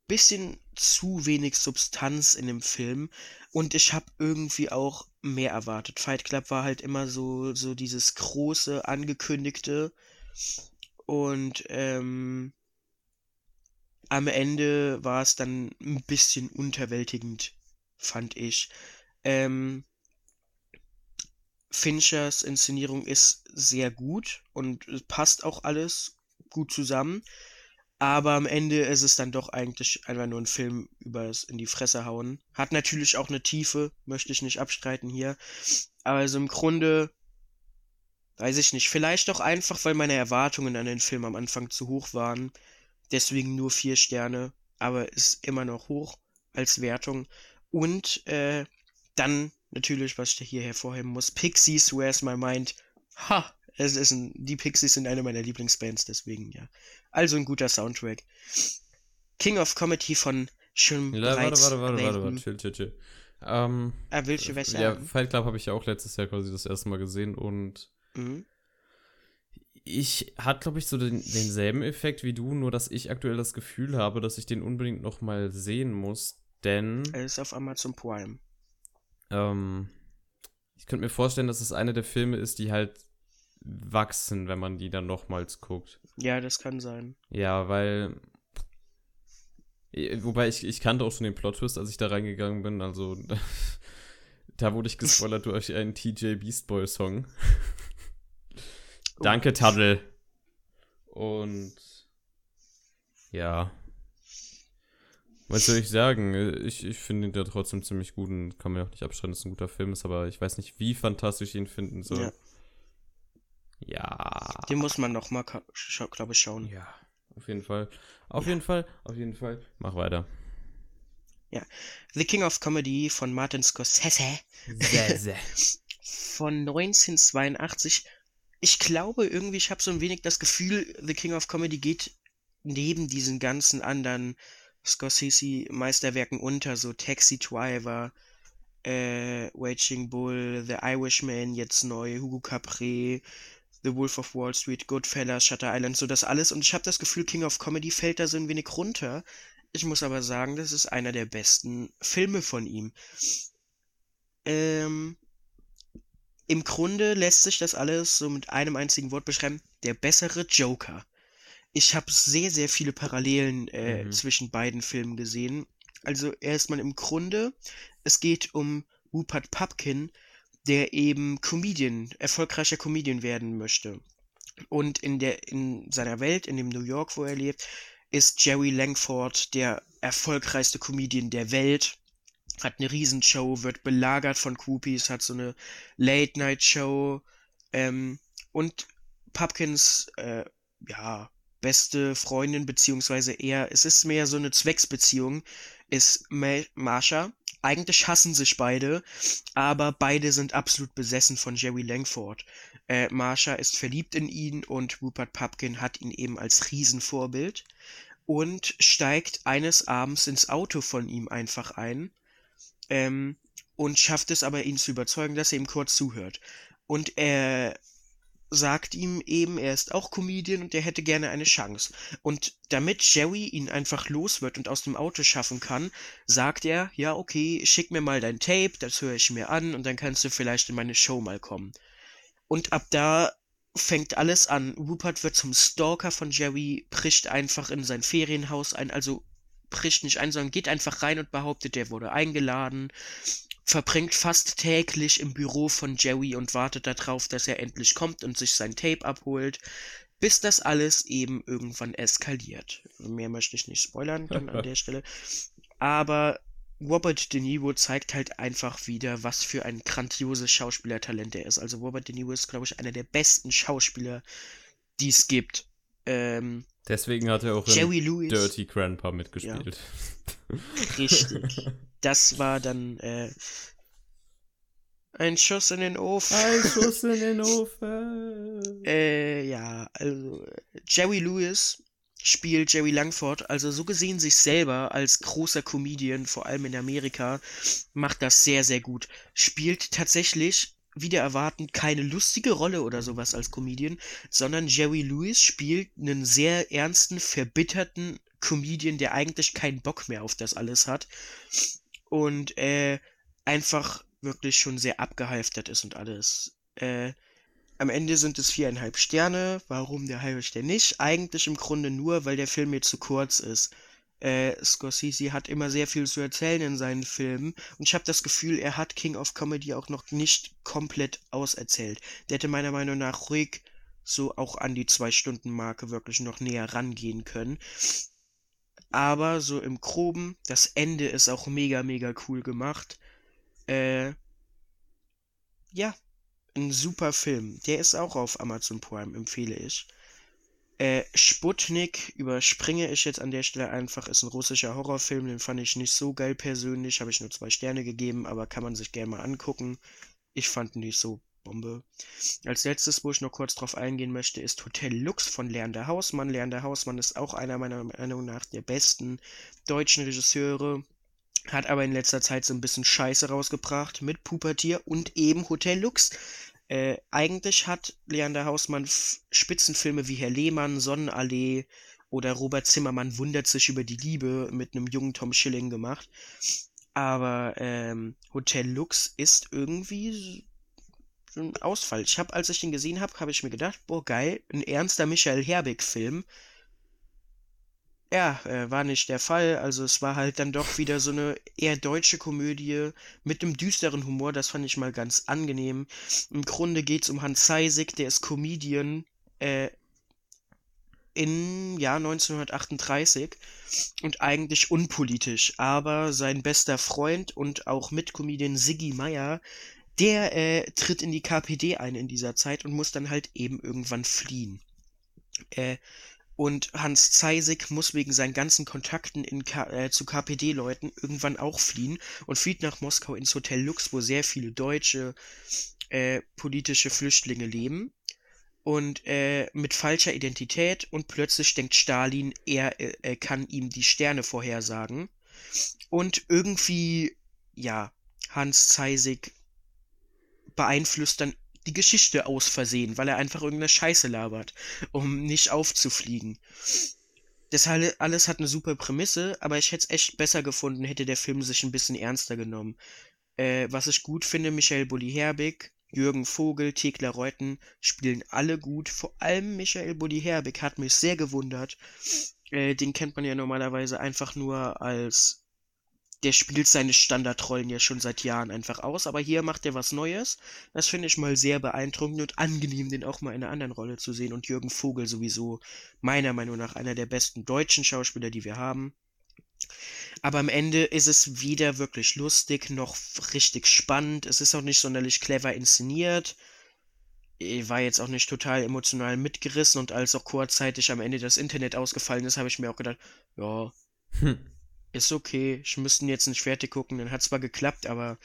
bisschen zu wenig Substanz in dem Film und ich habe irgendwie auch mehr erwartet. Fight Club war halt immer so so dieses große angekündigte und ähm, am Ende war es dann ein bisschen unterwältigend, fand ich. Ähm, Finchers Inszenierung ist sehr gut und passt auch alles gut zusammen. Aber am Ende ist es dann doch eigentlich einfach nur ein Film übers in die Fresse hauen. Hat natürlich auch eine Tiefe, möchte ich nicht abstreiten hier. Aber also im Grunde, weiß ich nicht, vielleicht auch einfach, weil meine Erwartungen an den Film am Anfang zu hoch waren. Deswegen nur vier Sterne, aber ist immer noch hoch als Wertung. Und äh, dann natürlich, was ich hier hervorheben muss, Pixies, Where's My Mind? Ha! Es ist ein, die Pixies sind eine meiner Lieblingsbands, deswegen ja. Also ein guter Soundtrack. King of Comedy von schon Ja, warte, bereits warte, warte, warte, warte, chill, chill, chill. Ähm, Ah, willst du was ja? Fight Club habe ich ja auch letztes Jahr quasi das erste Mal gesehen und Mhm. ich hatte, glaube ich, so den, denselben Effekt wie du, nur dass ich aktuell das Gefühl habe, dass ich den unbedingt noch mal sehen muss, denn Er ist auf Amazon Prime. ähm, ich könnte mir vorstellen, dass es einer der Filme ist, die halt wachsen, wenn man die dann nochmals guckt. Ja, das kann sein. Ja, weil. Wobei ich, ich kannte auch schon den Plot-Twist, als ich da reingegangen bin. Also, da wurde ich gespoilert durch einen TJ Beast Boy Song. Danke, Taddle. Und. Ja. Was soll ich sagen? Ich, ich finde ihn da trotzdem ziemlich gut und kann mir auch nicht abstreiten, dass es ein guter Film ist, aber ich weiß nicht, wie fantastisch ich ihn finden soll. Ja. Ja. Den muss man noch mal, scha glaube ich, schauen. Ja, auf jeden Fall. Auf jeden Fall, auf jeden Fall. Mach weiter. The King of Comedy von Martin Scorsese Sehr, sehr. von 1982. Ich glaube irgendwie, ich habe so ein wenig das Gefühl, The King of Comedy geht neben diesen ganzen anderen Scorsese-Meisterwerken unter, so Taxi Driver, äh, Waging Bull, The Irishman, jetzt neu, Hugo Capre, The Wolf of Wall Street, Goodfellas, Shutter Island, so das alles. Und ich habe das Gefühl, King of Comedy fällt da so ein wenig runter. Ich muss aber sagen, das ist einer der besten Filme von ihm. Ähm, im Grunde lässt sich das alles so mit einem einzigen Wort beschreiben. Der bessere Joker. Ich habe sehr, sehr viele Parallelen äh, Mhm. zwischen beiden Filmen gesehen. Also erstmal im Grunde, es geht um Rupert Pupkin, der eben Comedian, erfolgreicher Comedian werden möchte. Und in der, in seiner Welt, in dem New York, wo er lebt, ist Jerry Langford der erfolgreichste Comedian der Welt. Hat eine Riesenshow, wird belagert von Groupies, hat so eine Late-Night-Show. Ähm, und Pupkins, äh, ja, beste Freundin, beziehungsweise eher, es ist mehr so eine Zwecksbeziehung, ist Ma Marsha. Eigentlich hassen sich beide, aber beide sind absolut besessen von Jerry Langford. Äh, Marsha ist verliebt in ihn und Rupert Pupkin hat ihn eben als Riesenvorbild und steigt eines Abends ins Auto von ihm einfach ein ähm, und schafft es aber, ihn zu überzeugen, dass er ihm kurz zuhört. Und er sagt ihm eben, er ist auch Comedian und er hätte gerne eine Chance. Und damit Jerry ihn einfach los wird und aus dem Auto schaffen kann, sagt er, ja, okay, schick mir mal dein Tape, das höre ich mir an und dann kannst du vielleicht in meine Show mal kommen. Und ab da fängt alles an. Rupert wird zum Stalker von Jerry, bricht einfach in sein Ferienhaus ein, also bricht nicht ein, sondern geht einfach rein und behauptet, er wurde eingeladen, verbringt fast täglich im Büro von Jerry und wartet darauf, dass er endlich kommt und sich sein Tape abholt, bis das alles eben irgendwann eskaliert. Mehr möchte ich nicht spoilern dann an der Stelle. Aber Robert De Niro zeigt halt einfach wieder, was für ein grandioses Schauspielertalent er ist. Also Robert De Niro ist, glaube ich, einer der besten Schauspieler, die es gibt. Ähm, Deswegen hat er auch Jerry in Lewis. Dirty Grandpa mitgespielt. Richtig. Das war dann äh, ein Schuss in den Ofen. Ein Schuss in den Ofen. Äh, ja, also Jerry Lewis spielt Jerry Langford, also so gesehen sich selber als großer Comedian, vor allem in Amerika, macht das sehr, sehr gut. Spielt tatsächlich, wieder erwarten, keine lustige Rolle oder sowas als Comedian, sondern Jerry Lewis spielt einen sehr ernsten, verbitterten Comedian, der eigentlich keinen Bock mehr auf das alles hat. Und äh, einfach wirklich schon sehr abgehalftert ist und alles. Äh, am Ende sind es viereinhalb Sterne. Warum der halbe Stern nicht? Eigentlich im Grunde nur, weil der Film mir zu kurz ist. Äh, Scorsese hat immer sehr viel zu erzählen in seinen Filmen und ich habe das Gefühl, er hat King of Comedy auch noch nicht komplett auserzählt. Der hätte meiner Meinung nach ruhig so auch an die Zwei-Stunden-Marke wirklich noch näher rangehen können. Aber so im Groben, das Ende ist auch mega, mega cool gemacht. Äh, ja, ein super Film. Der ist auch auf Amazon Prime, empfehle ich. Äh, Sputnik überspringe ich jetzt an der Stelle einfach. Ist ein russischer Horrorfilm, den fand ich nicht so geil persönlich. Habe ich nur zwei Sterne gegeben, aber kann man sich gerne mal angucken. Ich fand ihn nicht so Bombe. Als letztes, wo ich noch kurz drauf eingehen möchte, ist Hotel Lux von Lerner Hausmann. Lerner Hausmann ist auch einer meiner Meinung nach der besten deutschen Regisseure. Hat aber in letzter Zeit so ein bisschen Scheiße rausgebracht mit Pubertier und eben Hotel Lux. Äh, eigentlich hat Leander Hausmann Spitzenfilme wie Herr Lehmann, Sonnenallee oder Robert Zimmermann wundert sich über die Liebe mit einem jungen Tom Schilling gemacht. Aber ähm, Hotel Lux ist irgendwie so ein Ausfall. Ich habe, als ich den gesehen habe, habe ich mir gedacht, boah geil, ein ernster Michael Herbig-Film. Ja, äh, war nicht der Fall. Also es war halt dann doch wieder so eine eher deutsche Komödie mit einem düsteren Humor. Das fand ich mal ganz angenehm. Im Grunde geht's um Hans Zeisig, der ist Comedian äh, im Jahr 1938 und eigentlich unpolitisch. Aber sein bester Freund und auch Mitcomedian Siggi Meier, der äh, tritt in die KPD ein in dieser Zeit und muss dann halt eben irgendwann fliehen. Äh, und Hans Zeisig muss wegen seinen ganzen Kontakten in äh, zu KPD-Leuten irgendwann auch fliehen und flieht nach Moskau ins Hotel Lux, wo sehr viele deutsche äh, politische Flüchtlinge leben. Und äh, mit falscher Identität und plötzlich denkt Stalin, er äh, kann ihm die Sterne vorhersagen. Und irgendwie, ja, Hans Zeisig beeinflusst dann die Geschichte aus Versehen, weil er einfach irgendeine Scheiße labert, um nicht aufzufliegen. Das alles hat eine super Prämisse, aber ich hätte es echt besser gefunden, hätte der Film sich ein bisschen ernster genommen. Äh, was ich gut finde, Michael Bulli-Herbig, Jürgen Vogel, Thekla Reuten spielen alle gut. Vor allem Michael Bulli-Herbig hat mich sehr gewundert. Äh, den kennt man ja normalerweise einfach nur als der spielt seine Standardrollen ja schon seit Jahren einfach aus, aber hier macht er was Neues. Das finde ich mal sehr beeindruckend und angenehm, den auch mal in einer anderen Rolle zu sehen. Und Jürgen Vogel sowieso meiner Meinung nach einer der besten deutschen Schauspieler, die wir haben. Aber am Ende ist es weder wirklich lustig noch richtig spannend. Es ist auch nicht sonderlich clever inszeniert. Ich war jetzt auch nicht total emotional mitgerissen und als auch kurzzeitig am Ende das Internet ausgefallen ist, habe ich mir auch gedacht, ja, hm. Ist okay, ich müsste jetzt nicht fertig gucken, dann hat zwar geklappt, aber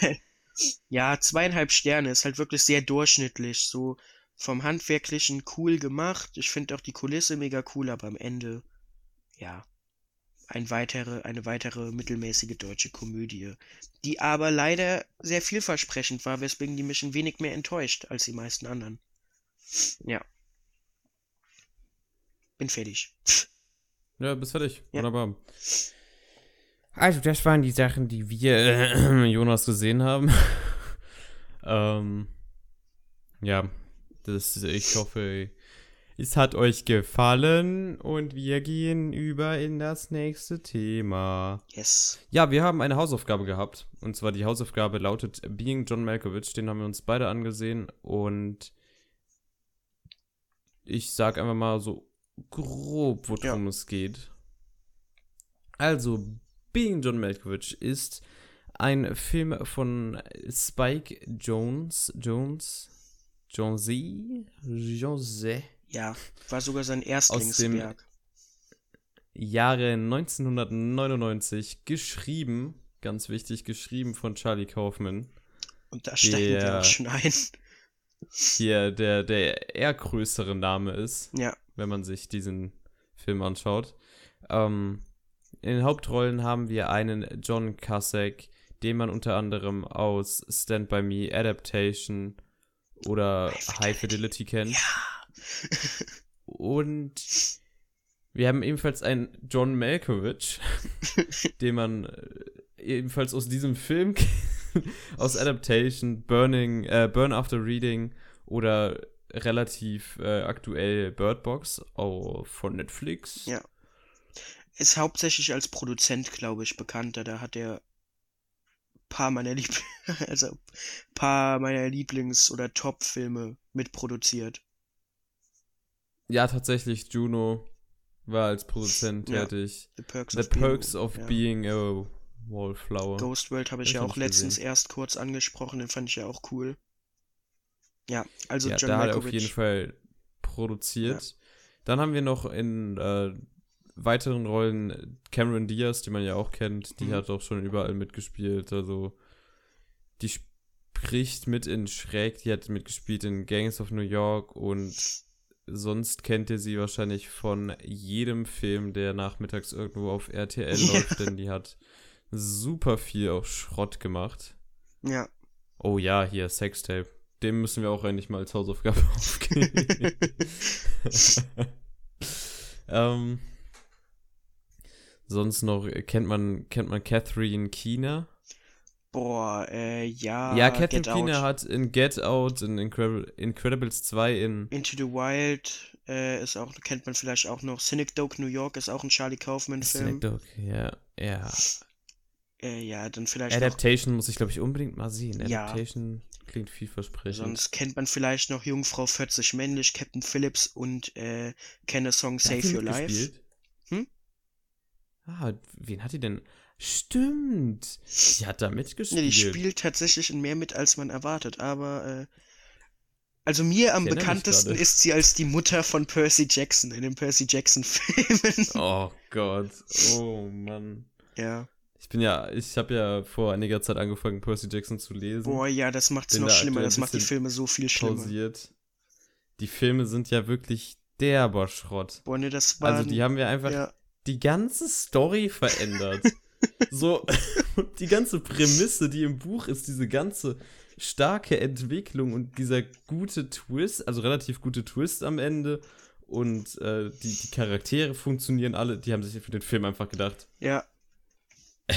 ja, zweieinhalb Sterne ist halt wirklich sehr durchschnittlich, so vom Handwerklichen cool gemacht. Ich finde auch die Kulisse mega cool, aber am Ende, ja, ein weitere, eine weitere mittelmäßige deutsche Komödie, die aber leider sehr vielversprechend war, weswegen die mich ein wenig mehr enttäuscht als die meisten anderen. Ja. Bin fertig. Ja, bist fertig. Ja. Wunderbar. Also, das waren die Sachen, die wir, äh, Jonas, gesehen haben. ähm, ja, das, ich hoffe, es hat euch gefallen und wir gehen über in das nächste Thema. Yes. Ja, wir haben eine Hausaufgabe gehabt. Und zwar die Hausaufgabe lautet Being John Malkovich. Den haben wir uns beide angesehen. Und ich sag einfach mal so grob, worum Ja. es geht. Also, Being John Malkovich ist ein Film von Spike Jones. Jones? Jonesy? Jose? Ja, war sogar sein Erstlingswerk. Jahre 1999 geschrieben, ganz wichtig, geschrieben von Charlie Kaufman. Und da steigen wir schon ein. Hier der, der eher größere Name ist, Ja, wenn man sich diesen Film anschaut. Ähm, in den Hauptrollen haben wir einen John Cusack, den man unter anderem aus Stand By Me, Adaptation oder High Fidelity kennt. ja. Und wir haben ebenfalls einen John Malkovich, den man äh, ebenfalls aus diesem Film, kennt, aus Adaptation, Burning, äh, Burn After Reading oder relativ äh, aktuell Bird Box oh, von Netflix. Ja. Ist hauptsächlich als Produzent, glaube ich, bekannter. Da hat er paar meiner Lieb also paar meiner Lieblings- oder Top-Filme mitproduziert. Ja, tatsächlich, Juno war als Produzent Ja. tätig. The Perks The of Being- Perks of ja. Being a Wallflower. Ghost World habe ich Das ja auch letztens gesehen. erst kurz angesprochen, den fand ich ja auch cool. Ja, also ja, John da hat er auf jeden Fall produziert. Dann haben wir noch in äh, weiteren Rollen Cameron Diaz, die man ja auch kennt. Die Mhm. hat auch schon überall mitgespielt. Also, die spricht mit in Schräg. Die hat mitgespielt in Gangs of New York und sonst kennt ihr sie wahrscheinlich von jedem Film, der nachmittags irgendwo auf RTL Ja. läuft, denn die hat super viel auch Schrott gemacht. Ja. Oh ja, hier, Sextape. Dem müssen wir auch eigentlich mal als Hausaufgabe aufgeben. ähm, sonst noch, äh, kennt man, kennt man Catherine Keener? Boah, äh, ja. ja, Catherine Keener hat in Get Out, in Incredible, Incredibles 2, in Into the Wild äh, ist auch, kennt man vielleicht auch noch. Cynic Dope New York ist auch ein Charlie Kaufman-Film. Dog, ja, ja. Äh, ja, dann vielleicht noch. Adaptation muss ich, glaube ich, unbedingt mal sehen. Ja. Adaptation klingt vielversprechend. Sonst kennt man vielleicht noch Jungfrau 40 männlich, Captain Phillips und äh, Can a Song Save Your Life. Hm? Ah, wen hat die denn? Stimmt. Die hat da Ne, mitgespielt. die spielt tatsächlich in mehr mit, als man erwartet, aber äh, also mir am bekanntesten ist sie als die Mutter von Percy Jackson in den Percy Jackson Filmen. Oh Gott. Oh Mann. Ja. Ich bin ja, ich habe ja vor einiger Zeit angefangen, Percy Jackson zu lesen. Boah, ja, das macht's Bin noch da schlimmer, das macht die Filme so viel schlimmer. pausiert. Die Filme sind ja wirklich derber Schrott. Boah, ne, das war Also die haben wir einfach ja, die ganze Story verändert. so, und die ganze Prämisse, die im Buch ist, diese ganze starke Entwicklung und dieser gute Twist, also relativ gute Twist am Ende. Und äh, die, die Charaktere funktionieren alle, die haben sich für den Film einfach gedacht, ja.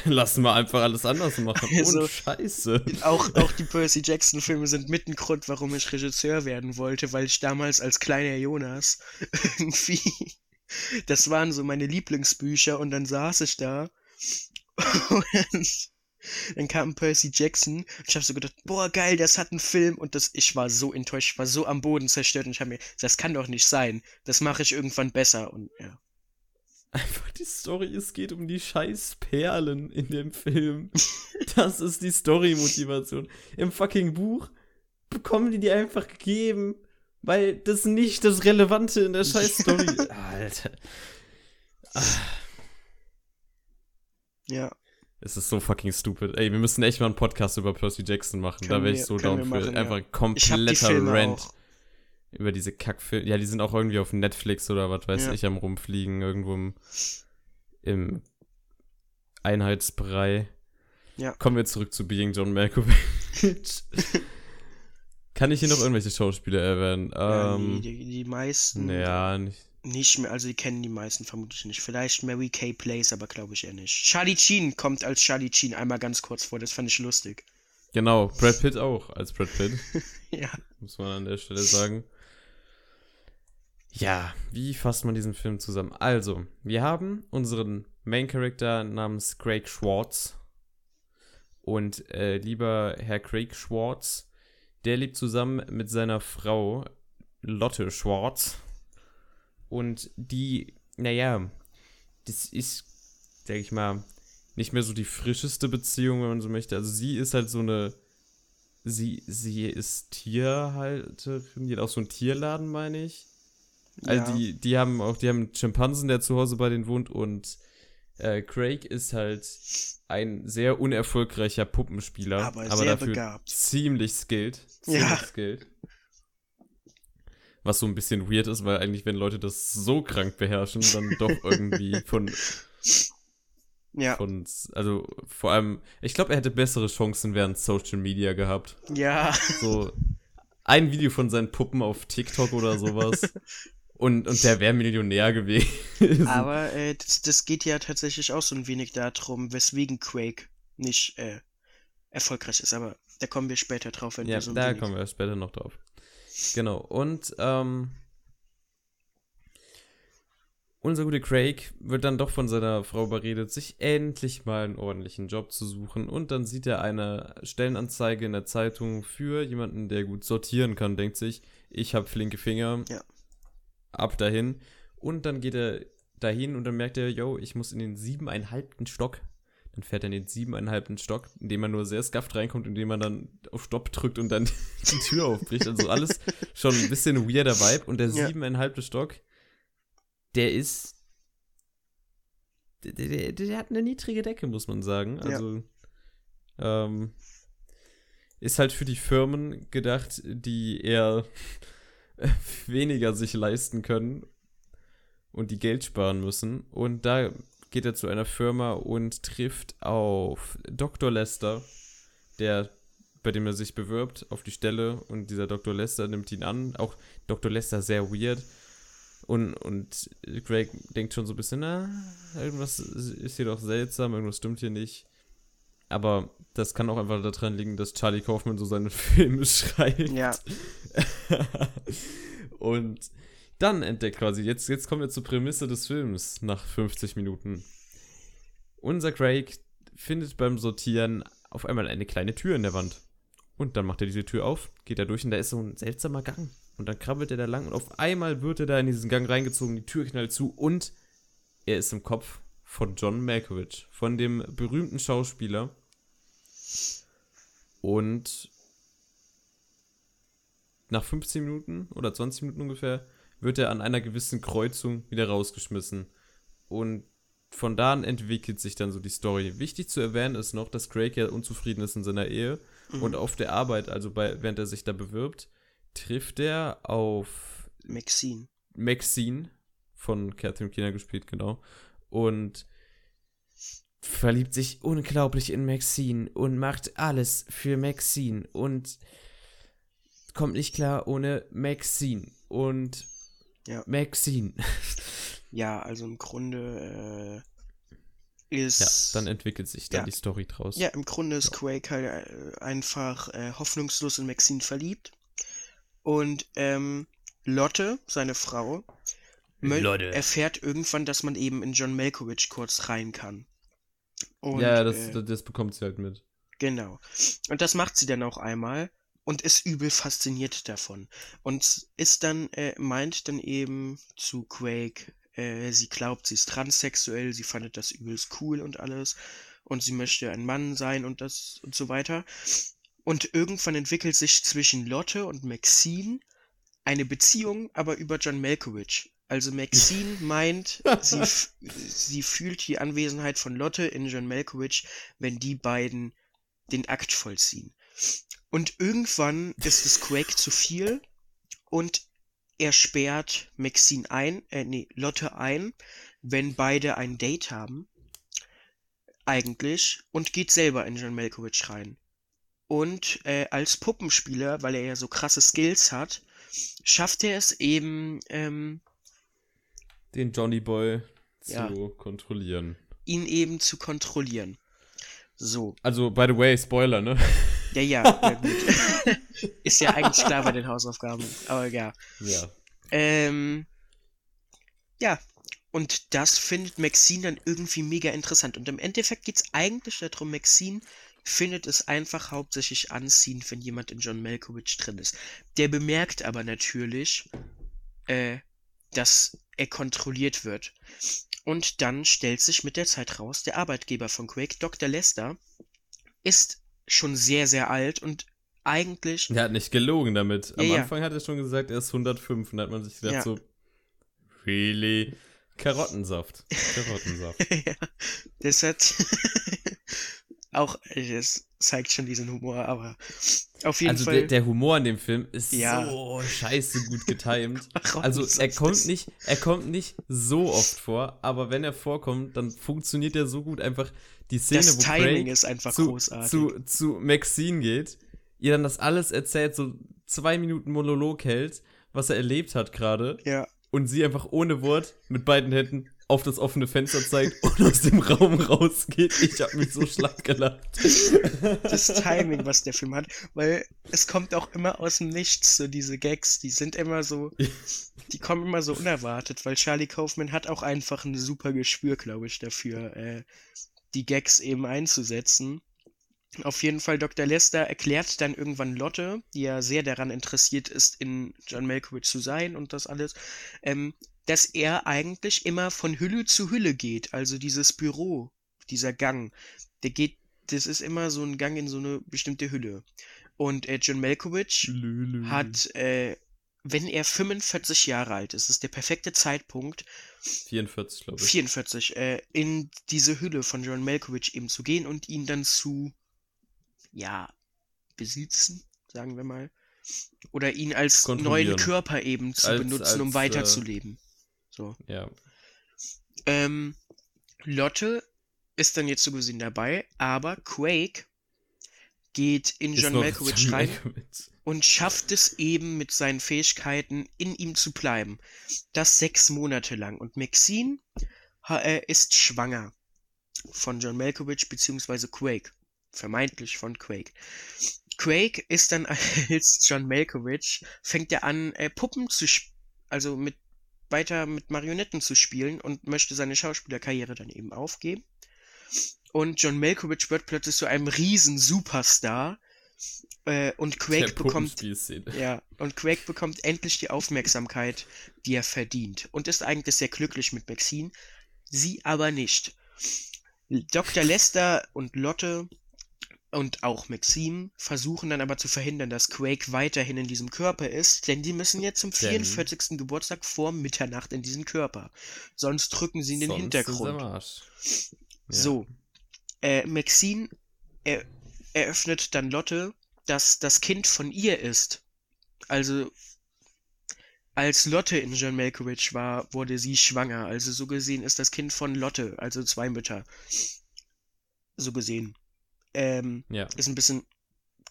lassen wir einfach alles anders machen. Also- und scheiße. Auch, auch die Percy Jackson Filme sind mit ein Grund, warum ich Regisseur werden wollte, weil ich damals als kleiner Jonas irgendwie, das waren so meine Lieblingsbücher und dann saß ich da Und dann kam Percy Jackson und ich habe so gedacht, boah, geil, das hat einen Film und das, ich war so enttäuscht, ich war so am Boden zerstört und ich habe mir, das kann doch nicht sein, das mache ich irgendwann besser und ja. Einfach die Story, es geht um die scheiß Perlen in dem Film. Das ist die Story-Motivation. Im fucking Buch bekommen die die einfach gegeben, weil das nicht das Relevante in der scheiß Story. Alter. Ah. Ja. Es ist so fucking stupid. Ey, wir müssen echt mal einen Podcast über Percy Jackson machen. da Können wäre wir- ich so down für. machen, ja. Einfach die kompletter Rant auch. Über diese Kackfilme. Ja, die sind auch irgendwie auf Netflix oder was weiß Ja. ich am rumfliegen, irgendwo im, im Einheitsbrei. Ja. Kommen wir zurück zu Being John Malkovich. Kann ich hier noch irgendwelche Schauspieler erwähnen? Ja, Ähm, die, die, meisten ja, nicht. nicht mehr, also die kennen die meisten vermutlich nicht. Vielleicht Mary Kay Place, aber glaube ich eher nicht. Charlie Sheen kommt als Charlie Sheen einmal ganz kurz vor, das fand ich lustig. Genau, Brad Pitt auch als Brad Pitt. Ja. muss man an der Stelle sagen. Ja, wie fasst man diesen Film zusammen? Also, wir haben unseren Main Character namens Craig Schwartz. Und äh, lieber Herr Craig Schwartz, der lebt zusammen mit seiner Frau Lotte Schwartz. Und die, naja, das ist, sag ich mal, nicht mehr so die frischeste Beziehung, wenn man so möchte. Also sie ist halt so eine Sie, sie ist Tierhalterin, die hat auch so einen Tierladen, meine ich. Also ja. die, die haben auch, die haben einen Schimpansen, der zu Hause bei denen wohnt und äh, Craig ist halt ein sehr unerfolgreicher Puppenspieler, Aber sehr dafür begabt. ziemlich skilled. Ziemlich Ja. skilled. Was so ein bisschen weird ist, weil eigentlich, wenn Leute das so krank beherrschen, dann doch irgendwie von Ja. und also vor allem, ich glaube, er hätte bessere Chancen während Social Media gehabt. Ja. So ein Video von seinen Puppen auf TikTok oder sowas. Und, und der wäre Millionär gewesen. Aber äh, das, das geht ja tatsächlich auch so ein wenig darum, weswegen Quake nicht äh, erfolgreich ist. Aber da kommen wir später drauf, wenn ja, wir so ein da kommen wir später noch drauf. Genau. Und ähm, unser guter Craig wird dann doch von seiner Frau überredet, sich endlich mal einen ordentlichen Job zu suchen. Und dann sieht er eine Stellenanzeige in der Zeitung für jemanden, der gut sortieren kann, denkt sich, ich habe flinke Finger. Ja. Ab dahin. Und dann geht er dahin und dann merkt er, yo, ich muss in den siebeneinhalbten Stock. Dann fährt er in den siebeneinhalbten Stock, indem man nur sehr scuffed reinkommt, indem man dann auf Stopp drückt und dann die Tür aufbricht. Also alles schon ein bisschen weirder Vibe. Und der Ja. siebeneinhalbte Stock, der ist. Der, der, der hat eine niedrige Decke, muss man sagen. Ja. Also. Ähm, ist halt für die Firmen gedacht, die eher weniger sich leisten können und die Geld sparen müssen. Und da geht er zu einer Firma und trifft auf Dr. Lester, der, bei dem er sich bewirbt auf die Stelle. Und dieser Dr. Lester nimmt ihn an. Auch Dr. Lester sehr weird. Und, und Greg denkt schon so ein bisschen, na, irgendwas ist hier doch seltsam, irgendwas stimmt hier nicht. Aber das kann auch einfach daran liegen, dass Charlie Kaufman so seine Filme schreibt. Ja. und dann entdeckt quasi, jetzt, jetzt kommen wir zur Prämisse des Films nach 50 Minuten. Unser Craig findet beim Sortieren auf einmal eine kleine Tür in der Wand. Und dann macht er diese Tür auf, geht da durch und da ist so ein seltsamer Gang. Und dann krabbelt er da lang und auf einmal wird er da in diesen Gang reingezogen, die Tür knallt zu und er ist im Kopf von John Malkovich, von dem berühmten Schauspieler. Und nach 15 Minuten oder 20 Minuten ungefähr wird er an einer gewissen Kreuzung wieder rausgeschmissen. Und von da an entwickelt sich dann so die Story. Wichtig zu erwähnen ist noch, dass Craig ja unzufrieden ist in seiner Ehe und auf der Arbeit, also bei, während er sich da bewirbt, trifft er auf Maxine. Maxine von Catherine Keener gespielt, genau. Und verliebt sich unglaublich in Maxine und macht alles für Maxine und kommt nicht klar ohne Maxine und Ja. Maxine. Ja, also im Grunde äh, ist. Ja, dann entwickelt sich dann Ja. die Story draus. Ja, im Grunde ist Quake halt äh, einfach äh, hoffnungslos in Maxine verliebt. Und ähm, Lotte, seine Frau, mö- Lotte. erfährt irgendwann, dass man eben in John Malkovich kurz rein kann. Und, ja, das, äh, das bekommt sie halt mit. Genau. Und das macht sie dann auch einmal und ist übel fasziniert davon. Und ist dann, äh, meint dann eben zu Quake, äh, sie glaubt, sie ist transsexuell, sie fandet das übelst cool und alles. Und sie möchte ein Mann sein und das und so weiter. Und irgendwann entwickelt sich zwischen Lotte und Maxine eine Beziehung, aber über John Malkovich. Also Maxine meint, sie, sie fühlt die Anwesenheit von Lotte in John Malkovich, wenn die beiden den Akt vollziehen. Und irgendwann ist es Quake zu viel und er sperrt Maxine ein, äh, nee, Lotte ein, wenn beide ein Date haben. Eigentlich. Und geht selber in John Malkovich rein. Und äh, als Puppenspieler, weil er ja so krasse Skills hat, schafft er es eben, ähm, Den Johnny Boy zu Ja. kontrollieren. ihn eben zu kontrollieren. So. Also, by the way, Spoiler, ne? Ja, ja, ja gut. Ist ja eigentlich klar bei den Hausaufgaben. Aber ja. Ja. Ähm, ja, und das findet Maxine dann irgendwie mega interessant. Und im Endeffekt geht's eigentlich darum, Maxine findet es einfach hauptsächlich anziehend, wenn jemand in John Malkovich drin ist. Der bemerkt aber natürlich, äh, dass er kontrolliert wird. Und dann stellt sich mit der Zeit raus, der Arbeitgeber von Quake, Dr. Lester, ist schon sehr, sehr alt und eigentlich Der hat nicht gelogen damit. Am ja. Anfang hat er schon gesagt, er ist 105 und da hat man sich gedacht Ja. so, really? Karottensaft. Karottensaft. ja, das hat auch, das zeigt schon diesen Humor, aber auf jeden also Fall. der, der Humor in dem Film ist Ja. so scheiße gut getimt. Also er kommt nicht, er kommt nicht so oft vor, aber wenn er vorkommt, dann funktioniert er so gut einfach die Szene, das wo Timing Craig ist einfach zu, großartig. zu, zu Maxine geht, ihr dann das alles erzählt, so zwei Minuten Monolog hält, was er erlebt hat gerade ja, und sie einfach ohne Wort mit beiden Händen auf das offene Fenster zeigt und aus dem Raum rausgeht. Ich hab mich so schlapp gelacht. das Timing, was der Film hat, weil es kommt auch immer aus dem Nichts, so diese Gags, die sind immer so, die kommen immer so unerwartet, weil Charlie Kaufman hat auch einfach ein super Gespür, glaube ich, dafür, äh, die Gags eben einzusetzen. Auf jeden Fall, Dr. Lester erklärt dann irgendwann Lotte, die ja sehr daran interessiert ist, in John Malkovich zu sein und das alles, ähm, dass er eigentlich immer von Hülle zu Hülle geht. Also dieses Büro, dieser Gang, der geht, das ist immer so ein Gang in so eine bestimmte Hülle. Und äh, John Malkovich hat, äh, wenn er 45 Jahre alt ist, ist der perfekte Zeitpunkt, 44, glaube ich. 44, äh, in diese Hülle von John Malkovich eben zu gehen und ihn dann zu, ja, besitzen, sagen wir mal. Oder ihn als neuen Körper eben zu Als- benutzen, um als, weiterzuleben. So. Ja. Ähm, Lotte ist dann jetzt so gesehen dabei, aber Quake geht in Ist John Malkovich rein Malkovich. und schafft es eben mit seinen Fähigkeiten in ihm zu bleiben. Das sechs Monate lang. Und Maxine äh, ist schwanger von John Malkovich beziehungsweise Quake. Vermeintlich von Quake. Quake ist dann als John Malkovich, fängt er an, äh, Puppen zu sp also mit weiter mit Marionetten zu spielen und möchte seine Schauspielerkarriere dann eben aufgeben. Und John Malkovich wird plötzlich zu einem riesen Superstar. Äh, und Quake bekommt ja, und Quake bekommt endlich die Aufmerksamkeit, die er verdient. Und ist eigentlich sehr glücklich mit Maxine. Sie aber nicht. Dr. Lester und Lotte und auch Maxine versuchen dann aber zu verhindern, dass Quake weiterhin in diesem Körper ist, denn die müssen jetzt zum Denn- 44. Geburtstag vor Mitternacht in diesen Körper. Sonst drücken sie in den Hintergrund. Er. Ja. So. Äh, Maxine er, eröffnet dann Lotte, dass das Kind von ihr ist. Also, als Lotte in John Malkovich war, wurde sie schwanger. Also so gesehen ist das Kind von Lotte, also zwei Mütter. So gesehen. Ähm, Ja. ist ein bisschen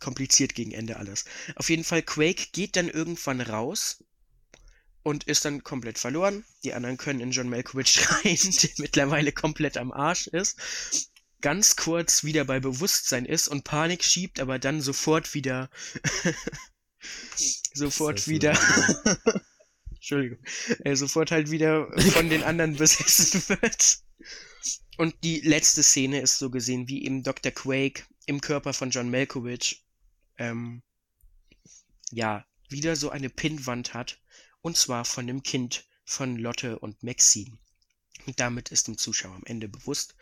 kompliziert gegen Ende alles. Auf jeden Fall, Quake geht dann irgendwann raus und ist dann komplett verloren. Die anderen können in John Malkovich rein, der mittlerweile komplett am Arsch ist. Ganz kurz wieder bei Bewusstsein ist und Panik schiebt, aber dann sofort wieder sofort wieder Entschuldigung, äh, sofort halt wieder von den anderen besessen wird. Und die letzte Szene ist so gesehen, wie eben Dr. Quake im Körper von John Malkovich, ähm, ja, wieder so eine Pinnwand hat. Und zwar von dem Kind von Lotte und Maxine. Und damit ist dem Zuschauer am Ende bewusst,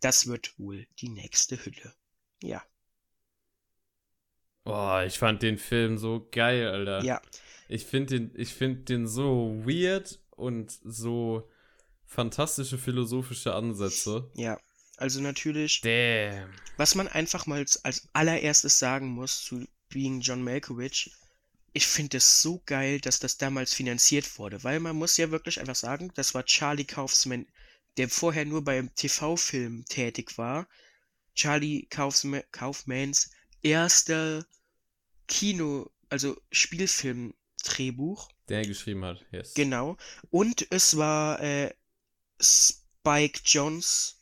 das wird wohl die nächste Hülle. Ja. Boah, ich fand den Film so geil, Alter. Ja. Ich finde den, ich find den so weird und so fantastische philosophische Ansätze. Ja. Also natürlich, Damn. was man einfach mal als- allererstes sagen muss zu Being John Malkovich, ich finde es so geil, dass das damals finanziert wurde, weil man muss ja wirklich einfach sagen, das war Charlie Kaufman, der vorher nur beim TV-Film tätig war. Charlie Kaufma Kaufmans erster Kino, also Spielfilm-Drehbuch. Der geschrieben hat, yes. Genau. Und es war äh, Spike Jones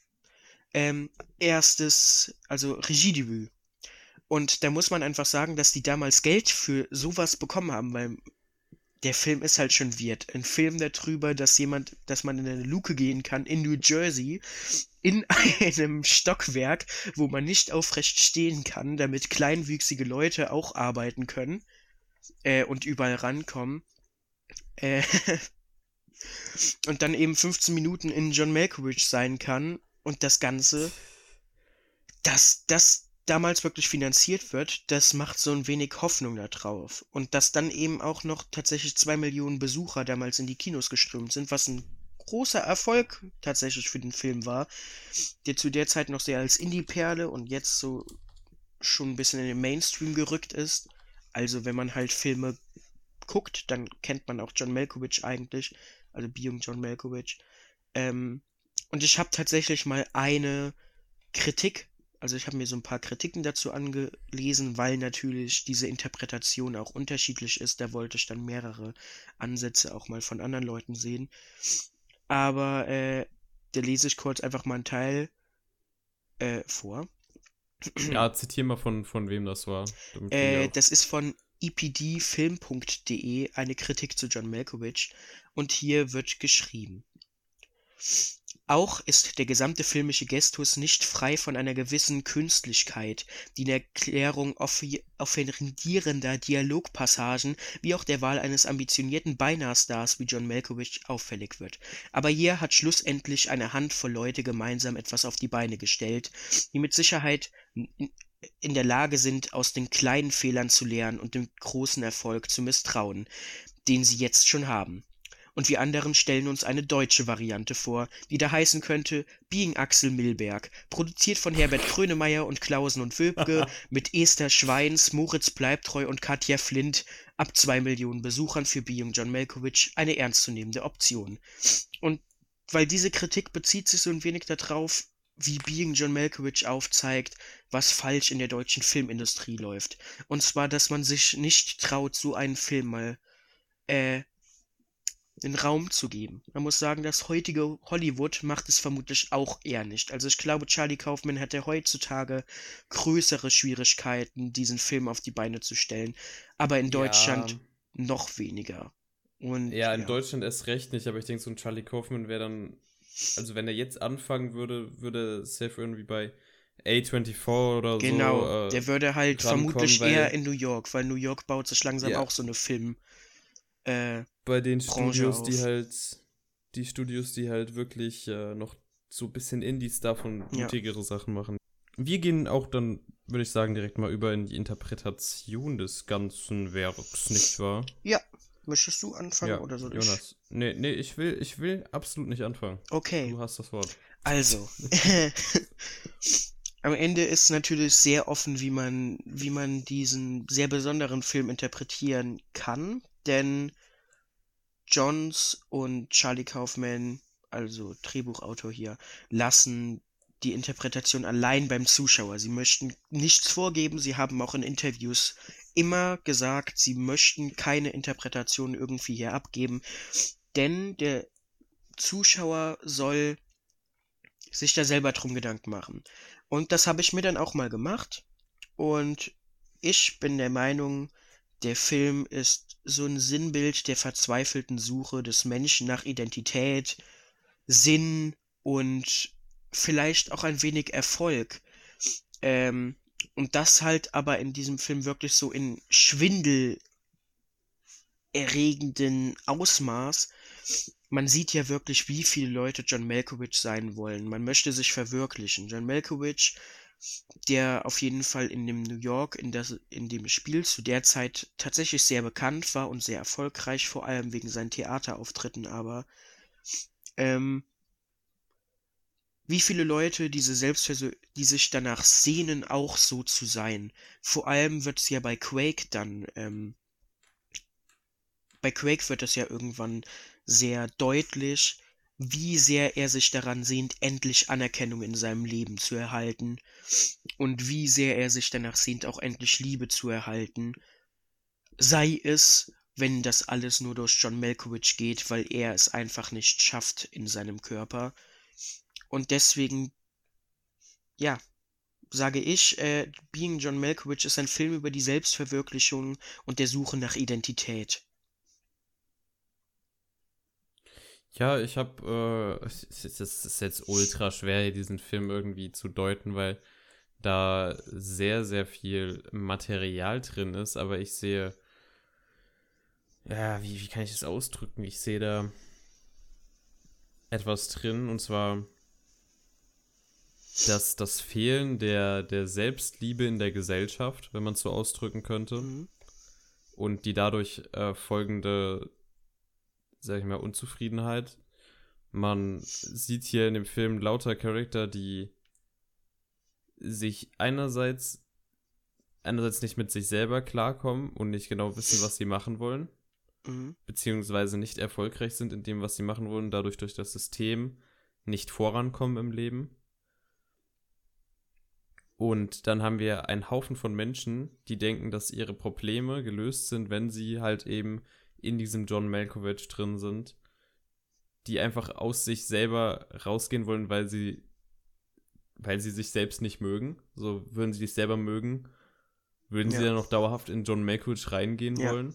ähm, erstes, also Regiedebüt. Und da muss man einfach sagen, dass die damals Geld für sowas bekommen haben, weil der Film ist halt schon weird. Ein Film darüber, dass jemand, dass man in eine Luke gehen kann in New Jersey, in einem Stockwerk, wo man nicht aufrecht stehen kann, damit kleinwüchsige Leute auch arbeiten können äh, und überall rankommen. Äh, und dann eben 15 Minuten in John Malkovich sein kann und das Ganze, dass das damals wirklich finanziert wird, das macht so ein wenig Hoffnung da drauf. Und dass dann eben auch noch tatsächlich zwei Millionen Besucher damals in die Kinos geströmt sind, was ein großer Erfolg tatsächlich für den Film war, der zu der Zeit noch sehr als Indie-Perle und jetzt so schon ein bisschen in den Mainstream gerückt ist. Also wenn man halt Filme guckt, dann kennt man auch John Malkovich eigentlich, also Being John Malkovich. Ähm, und ich habe tatsächlich mal eine Kritik, also ich habe mir so ein paar Kritiken dazu angelesen, weil natürlich diese Interpretation auch unterschiedlich ist. Da wollte ich dann mehrere Ansätze auch mal von anderen Leuten sehen. Aber äh, da lese ich kurz einfach mal einen Teil äh, vor. Ja, zitier mal von, von wem das war. Äh, das ist von epdfilm.de, eine Kritik zu John Malkovich. Und hier wird geschrieben. Auch ist der gesamte filmische Gestus nicht frei von einer gewissen Künstlichkeit, die in der Klärung offerierender Dialogpassagen wie auch der Wahl eines ambitionierten Beinahstars wie John Malkovich auffällig wird. Aber hier hat schlussendlich eine Handvoll Leute gemeinsam etwas auf die Beine gestellt, die mit Sicherheit in, der Lage sind, aus den kleinen Fehlern zu lernen und dem großen Erfolg zu misstrauen, den sie jetzt schon haben. Und wir anderen stellen uns eine deutsche Variante vor, die da heißen könnte Being Axel Milberg, produziert von Herbert Grönemeyer und Klausen und Wölbke, mit Esther Schweins, Moritz Bleibtreu und Katja Flint, ab zwei Millionen Besuchern für Being John Malkovich eine ernstzunehmende Option. Und weil diese Kritik bezieht sich so ein wenig darauf, wie Being John Malkovich aufzeigt, was falsch in der deutschen Filmindustrie läuft. Und zwar, dass man sich nicht traut, so einen Film mal äh, den Raum zu geben. Man muss sagen, das heutige Hollywood macht es vermutlich auch eher nicht. Also ich glaube, Charlie Kaufman hätte heutzutage größere Schwierigkeiten, diesen Film auf die Beine zu stellen. Aber in Deutschland noch weniger. Und Ja, in Deutschland erst recht nicht, aber ich denke, so ein Charlie Kaufman wäre dann, also wenn er jetzt anfangen würde, würde safe irgendwie bei A24 oder Genau, so. äh, der würde halt vermutlich weil- eher in New York, weil New York baut sich langsam Ja. auch so eine Film. Äh, bei den Branche Studios, die auf. halt, die Studios, die halt wirklich äh, noch so ein bisschen Indies davon Ja. mutigere Sachen machen. Wir gehen auch dann, würde ich sagen, direkt mal über in die Interpretation des ganzen Werks, nicht wahr? ja, möchtest du anfangen oder soll ich? Jonas. Nee, nee, ich will, ich will absolut nicht anfangen. Okay. Du hast das Wort. Also, am Ende ist natürlich sehr offen, wie man, wie man diesen sehr besonderen Film interpretieren kann, denn Johns und Charlie Kaufman, also Drehbuchautor hier, lassen die Interpretation allein beim Zuschauer. Sie möchten nichts vorgeben, sie haben auch in Interviews immer gesagt, sie möchten keine Interpretation irgendwie hier abgeben, denn der Zuschauer soll sich da selber drum Gedanken machen. Und das habe ich mir dann auch mal gemacht. Und ich bin der Meinung, der Film ist so ein Sinnbild der verzweifelten Suche des Menschen nach Identität, Sinn und vielleicht auch ein wenig Erfolg. Ähm, und das halt aber in diesem Film wirklich so in schwindelerregenden Ausmaß. Man sieht ja wirklich, wie viele Leute John Malkovich sein wollen. Man möchte sich verwirklichen. John Malkovich, der auf jeden Fall in dem New York, in, das, in dem Spiel zu der Zeit tatsächlich sehr bekannt war und sehr erfolgreich, vor allem wegen seinen Theaterauftritten, aber ähm, wie viele Leute diese Selbstverso die sich danach sehnen, auch so zu sein. Vor allem wird es ja bei Quake dann, ähm, bei Quake wird es ja irgendwann sehr deutlich, wie sehr er sich daran sehnt, endlich Anerkennung in seinem Leben zu erhalten und wie sehr er sich danach sehnt, auch endlich Liebe zu erhalten. Sei es, wenn das alles nur durch John Malkovich geht, weil er es einfach nicht schafft in seinem Körper. Und deswegen, ja, sage ich, äh, Being John Malkovich ist ein Film über die Selbstverwirklichung und der Suche nach Identität. Ja, ich habe, äh, es ist jetzt ultra schwer, diesen Film irgendwie zu deuten, weil da sehr, sehr viel Material drin ist, aber ich sehe, ja, wie, wie kann ich das ausdrücken? Ich sehe da etwas drin, und zwar dass das Fehlen der, der Selbstliebe in der Gesellschaft, wenn man es so ausdrücken könnte, mhm. und die dadurch äh, folgende, sag ich mal, Unzufriedenheit. Man sieht hier in dem Film lauter Charakter, die sich einerseits einerseits nicht mit sich selber klarkommen und nicht genau wissen, was sie machen wollen, mhm. beziehungsweise nicht erfolgreich sind in dem, was sie machen wollen, dadurch durch das System nicht vorankommen im Leben. Und dann haben wir einen Haufen von Menschen, die denken, dass ihre Probleme gelöst sind, wenn sie halt eben in diesem John Malkovich drin sind, die einfach aus sich selber rausgehen wollen, weil sie, weil sie sich selbst nicht mögen. So würden sie sich selber mögen, würden ja. sie dann noch dauerhaft in John Malkovich reingehen ja. wollen.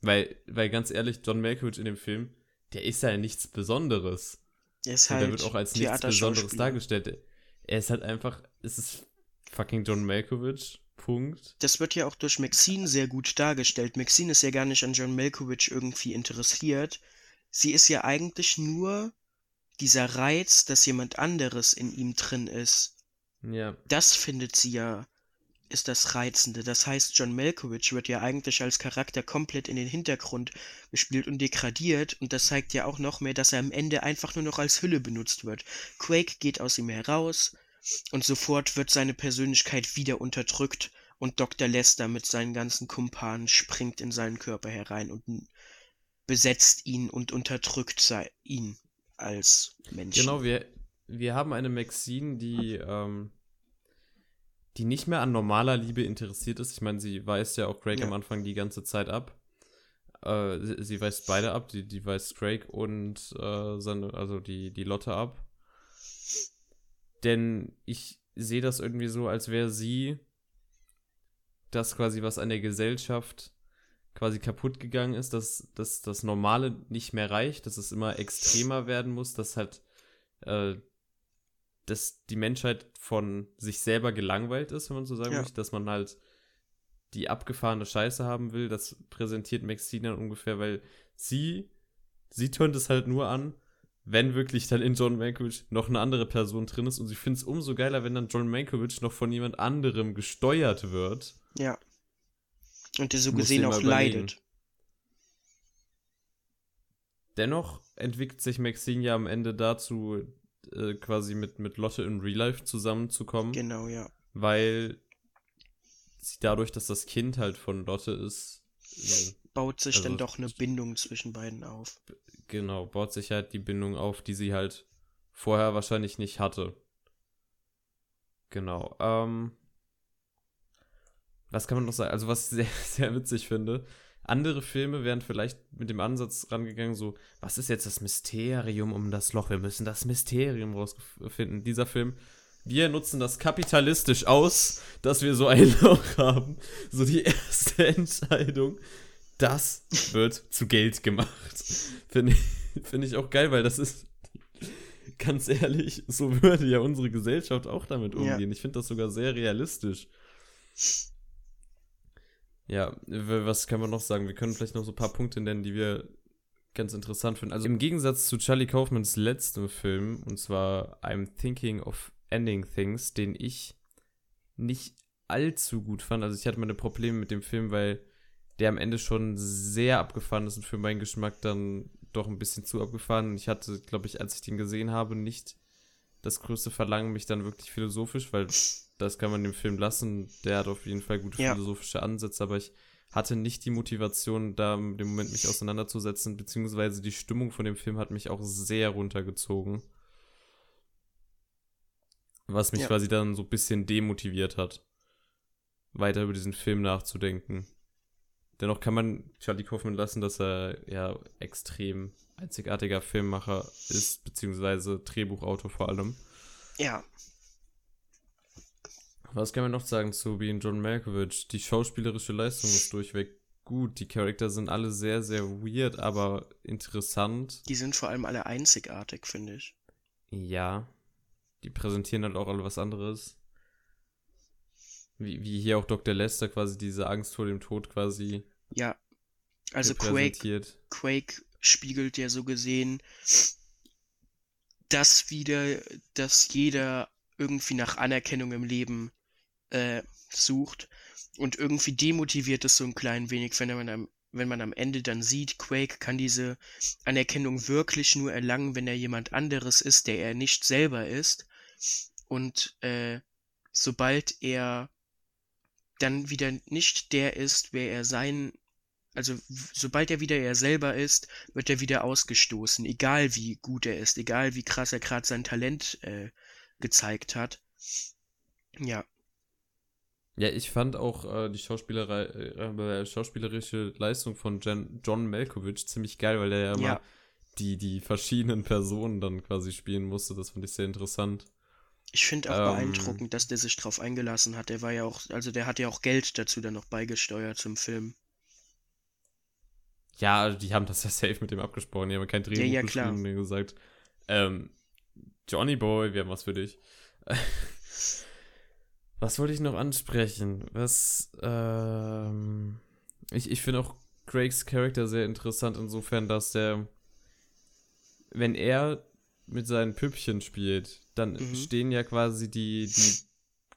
Weil, weil ganz ehrlich, John Malkovich in dem Film, der ist ja nichts Besonderes. Der, ist halt der wird auch als nichts Besonderes dargestellt er ist halt einfach, es ist fucking John Malkovich. Punkt. Das wird ja auch durch Maxine sehr gut dargestellt. Maxine ist ja gar nicht an John Malkovich irgendwie interessiert. Sie ist ja eigentlich nur dieser Reiz, dass jemand anderes in ihm drin ist. Ja. Das findet sie ja, ist das Reizende. Das heißt, John Malkovich wird ja eigentlich als Charakter komplett in den Hintergrund gespielt und degradiert. Und das zeigt ja auch noch mehr, dass er am Ende einfach nur noch als Hülle benutzt wird. Quake geht aus ihm heraus und sofort wird seine Persönlichkeit wieder unterdrückt und Dr. Lester mit seinen ganzen Kumpanen springt in seinen Körper herein und besetzt ihn und unterdrückt ihn als Mensch. Genau, wir, wir haben eine Maxine, die, ähm, die nicht mehr an normaler Liebe interessiert ist. Ich meine, sie weist ja auch Craig ja. am Anfang die ganze Zeit ab. Äh, sie, sie, weist beide ab, die, die weist Craig und äh, seine, also die, die Lotte ab. Denn ich sehe das irgendwie so, als wäre sie das quasi, was an der Gesellschaft quasi kaputt gegangen ist, dass, dass das Normale nicht mehr reicht, dass es immer extremer werden muss, dass halt äh, dass die Menschheit von sich selber gelangweilt ist, wenn man so sagen ja. möchte, dass man halt die abgefahrene Scheiße haben will, das präsentiert Maxine dann ungefähr, weil sie, sie tönt es halt nur an, wenn wirklich dann in John Mankiewicz noch eine andere Person drin ist. Und ich finde es umso geiler, wenn dann John Mankiewicz noch von jemand anderem gesteuert wird. Ja. Und der so gesehen auch leidet. Dennoch entwickelt sich Maxine ja am Ende dazu, äh, quasi mit, mit Lotte in Real Life zusammenzukommen. Genau, ja. Weil sie dadurch, dass das Kind halt von Lotte ist, baut sich also, dann doch eine Bindung zwischen beiden auf. Genau, baut sich halt die Bindung auf, die sie halt vorher wahrscheinlich nicht hatte. Genau. Ähm, was kann man noch sagen? Also, was ich sehr, sehr witzig finde, andere Filme wären vielleicht mit dem Ansatz rangegangen, so, was ist jetzt das Mysterium um das Loch? Wir müssen das Mysterium rausfinden. Dieser Film, wir nutzen das kapitalistisch aus, dass wir so ein Loch haben. So die erste Entscheidung das wird zu Geld gemacht. Finde ich, find ich auch geil, weil das ist ganz ehrlich, so würde ja unsere Gesellschaft auch damit Ja. umgehen. Ich finde das sogar sehr realistisch. Ja, was kann man noch sagen? Wir können vielleicht noch so ein paar Punkte nennen, die wir ganz interessant finden. Also im Gegensatz zu Charlie Kaufmans letztem Film, und zwar I'm Thinking of Ending Things, den ich nicht allzu gut fand. Also ich hatte meine Probleme mit dem Film, weil der am Ende schon sehr abgefahren ist und für meinen Geschmack dann doch ein bisschen zu abgefahren. Ich hatte, glaube ich, als ich den gesehen habe, nicht das größte Verlangen, mich dann wirklich philosophisch, weil das kann man dem Film lassen. Der hat auf jeden Fall gute Ja. philosophische Ansätze, aber ich hatte nicht die Motivation, da dem Moment mich auseinanderzusetzen, beziehungsweise die Stimmung von dem Film hat mich auch sehr runtergezogen. Was mich Ja. quasi dann so ein bisschen demotiviert hat, weiter über diesen Film nachzudenken. Dennoch kann man Charlie Kaufman lassen, dass er ja extrem einzigartiger Filmmacher ist, beziehungsweise Drehbuchautor vor allem. Ja, Was kann man noch sagen zu Being John Malkovich? Die schauspielerische Leistung ist durchweg gut. Die Charakter sind alle sehr, sehr weird, aber interessant. die sind vor allem alle einzigartig, finde ich. Ja. Die präsentieren halt auch alle was anderes. Wie, wie hier auch Dr. Lester quasi diese Angst vor dem Tod quasi Ja. Also Quake. Quake spiegelt ja so gesehen das wieder, dass jeder irgendwie nach Anerkennung im Leben äh, sucht und irgendwie demotiviert es so ein klein wenig, wenn man am, wenn man am Ende dann sieht, Quake kann diese Anerkennung wirklich nur erlangen, wenn er jemand anderes ist, der er nicht selber ist. Und äh, sobald er dann wieder nicht der ist, wer er sein also sobald er wieder er selber ist, wird er wieder ausgestoßen, egal wie gut er ist, egal wie krass er gerade sein Talent äh, gezeigt hat. Ja, Ja, ich fand auch äh, die Schauspielerei, äh, schauspielerische Leistung von Jan, John Malkovich ziemlich geil, weil der ja immer Ja. die, die verschiedenen Personen dann quasi spielen musste. Das fand ich sehr interessant. Ich finde auch Ähm. beeindruckend, dass der sich drauf eingelassen hat. Der war ja auch, also der hat ja auch Geld dazu dann noch beigesteuert zum Film. Ja, die haben das ja safe mit dem abgesprochen. Die haben kein Drehbuch ja, klar. geschrieben und denen gesagt, ähm, Johnny Boy, wir haben was für dich. was wollte ich noch ansprechen? Was, ähm, ich, ich finde auch Craigs Charakter sehr interessant insofern, dass der, wenn er mit seinen Püppchen spielt, dann Mhm. stehen ja quasi die, die,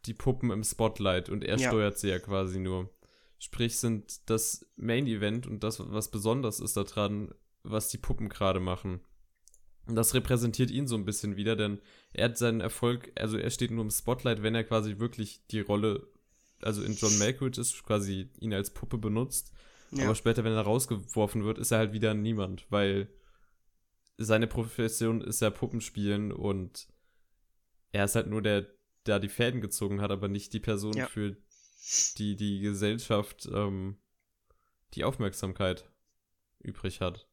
die Puppen im Spotlight und er Ja. steuert sie ja quasi nur. Sprich, sind das Main Event und das, was besonders ist daran, was die Puppen gerade machen. Und das repräsentiert ihn so ein bisschen wieder, denn er hat seinen Erfolg, also er steht nur im Spotlight, wenn er quasi wirklich die Rolle, also in John Malkovich ist, quasi ihn als Puppe benutzt. Ja, Aber später, wenn er rausgeworfen wird, ist er halt wieder niemand, weil seine Profession ist ja Puppenspielen und er ist halt nur der, der die Fäden gezogen hat, aber nicht die Person Ja. für die die Gesellschaft ähm, die Aufmerksamkeit übrig hat.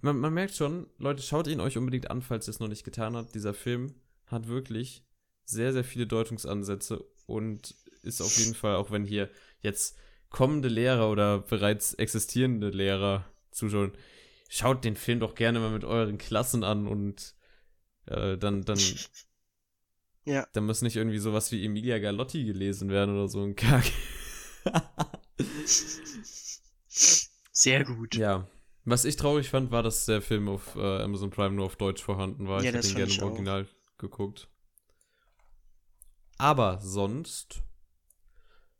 Man, man merkt schon, Leute, schaut ihn euch unbedingt an, falls ihr es noch nicht getan habt. Dieser Film hat wirklich sehr, sehr viele Deutungsansätze und ist auf jeden Fall, auch wenn hier jetzt kommende Lehrer oder bereits existierende Lehrer zuschauen, schaut den Film doch gerne mal mit euren Klassen an und äh, dann, dann, ja, dann muss nicht irgendwie sowas wie Emilia Galotti gelesen werden oder so ein Kack. sehr gut. ja. Was ich traurig fand, war, dass der Film auf äh, Amazon Prime nur auf Deutsch vorhanden war. Ja, ich hätte ihn gerne im auch. Original geguckt. Aber sonst.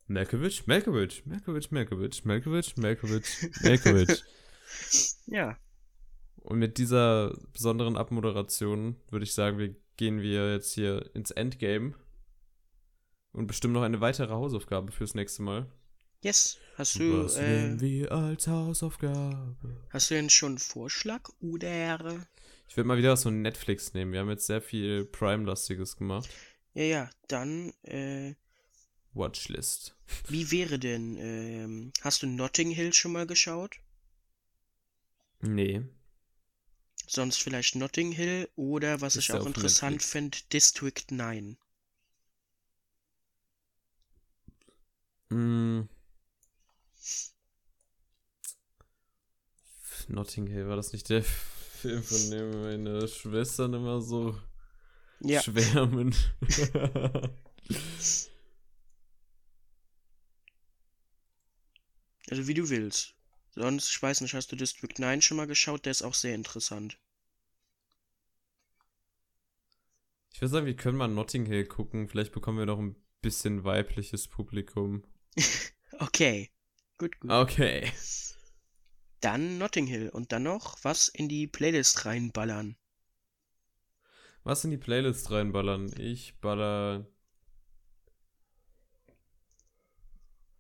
Malkovich, Malkovich, Malkovich, Malkovich, Malkovich, Malkovich, Malkovich. Ja, Und mit dieser besonderen Abmoderation würde ich sagen, wir gehen wir jetzt hier ins Endgame und bestimmen noch eine weitere Hausaufgabe fürs nächste Mal. yes. Hast du, Was äh, nehmen wir als Hausaufgabe? hast du denn schon einen Vorschlag oder? Ich würde mal wieder was von Netflix nehmen. Wir haben jetzt sehr viel Prime-lastiges gemacht. Ja, ja, dann, äh, Watchlist. wie wäre denn, ähm, hast du Notting Hill schon mal geschaut? Nee. Sonst vielleicht Notting Hill oder was Ist ich auch interessant finde, District 9. Mm. Notting Hill, war das nicht der Film, von dem meine Schwestern immer so Ja. schwärmen. Also wie du willst. Sonst, ich weiß nicht, hast du District 9 schon mal geschaut? Der ist auch sehr interessant. ich würde sagen, wir können mal Notting Hill gucken. Vielleicht bekommen wir noch ein bisschen weibliches Publikum. Okay. Gut, gut. Okay. Dann Notting Hill und dann noch was in die Playlist reinballern. Was in die Playlist reinballern? Ich baller.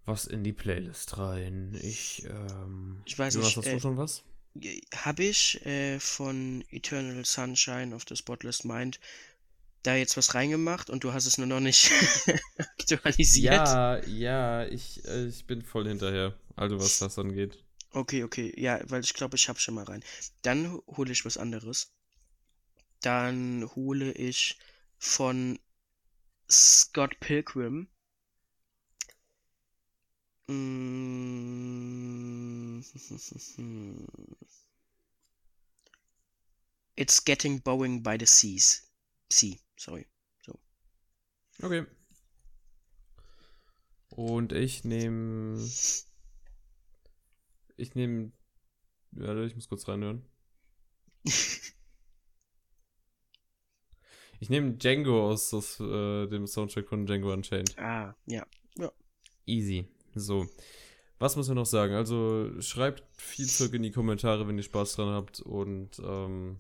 Was in die Playlist rein? Ich, ähm. Ich weiß Jonas, nicht, hast äh, du schon was? Habe ich äh, von Eternal Sunshine of the Spotless Mind da jetzt was reingemacht und du hast es nur noch nicht aktualisiert? Ja, ja, ich, äh, ich bin voll hinterher. Also, was das angeht. Okay, okay. Ja, weil ich glaube, ich habe schon mal rein. Dann ho- hole ich was anderes. Dann hole ich von Scott Pilgrim. Mm, It's Getting Bowing by the Seas. Sea, sorry. Okay. Und ich nehme. Ich nehme. Warte, ich muss kurz reinhören. Ich nehme Django aus, aus äh, dem Soundtrack von Django Unchained. Ah, ja. Easy. So. Was muss man noch sagen? Also schreibt viel Zeug in die Kommentare, wenn ihr Spaß dran habt und ähm,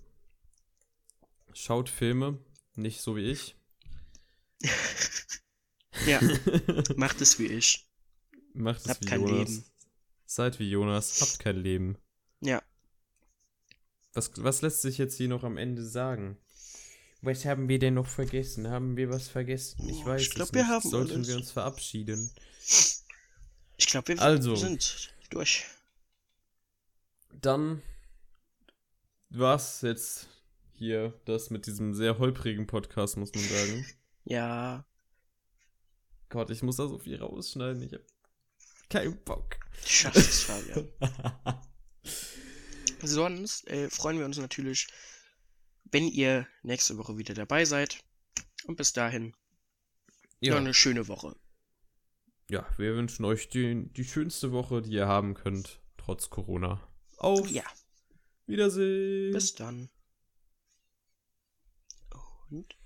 schaut Filme, nicht so wie ich. Ja, macht es wie ich. Macht es Habt wie kein Jonas. Leben. Seid wie Jonas, habt kein Leben. Ja. Was, was lässt sich jetzt hier noch am Ende sagen? Was haben wir denn noch vergessen? Haben wir was vergessen? Ich weiß ich glaub, es wir nicht. haben Sollten alles. wir uns verabschieden? Ich glaube, wir Also. sind durch. Dann war's jetzt hier das mit diesem sehr holprigen Podcast, muss man sagen. Ja, Gott, ich muss da so viel rausschneiden. Ich hab keinen Bock. du schaffst es, Fabian. Sonst äh, freuen wir uns natürlich, wenn ihr nächste Woche wieder dabei seid. Und bis dahin noch Ja, eine schöne Woche. Ja wir wünschen euch die, die schönste Woche, die ihr haben könnt, trotz Corona. Auf Ja, Wiedersehen. bis dann. Und.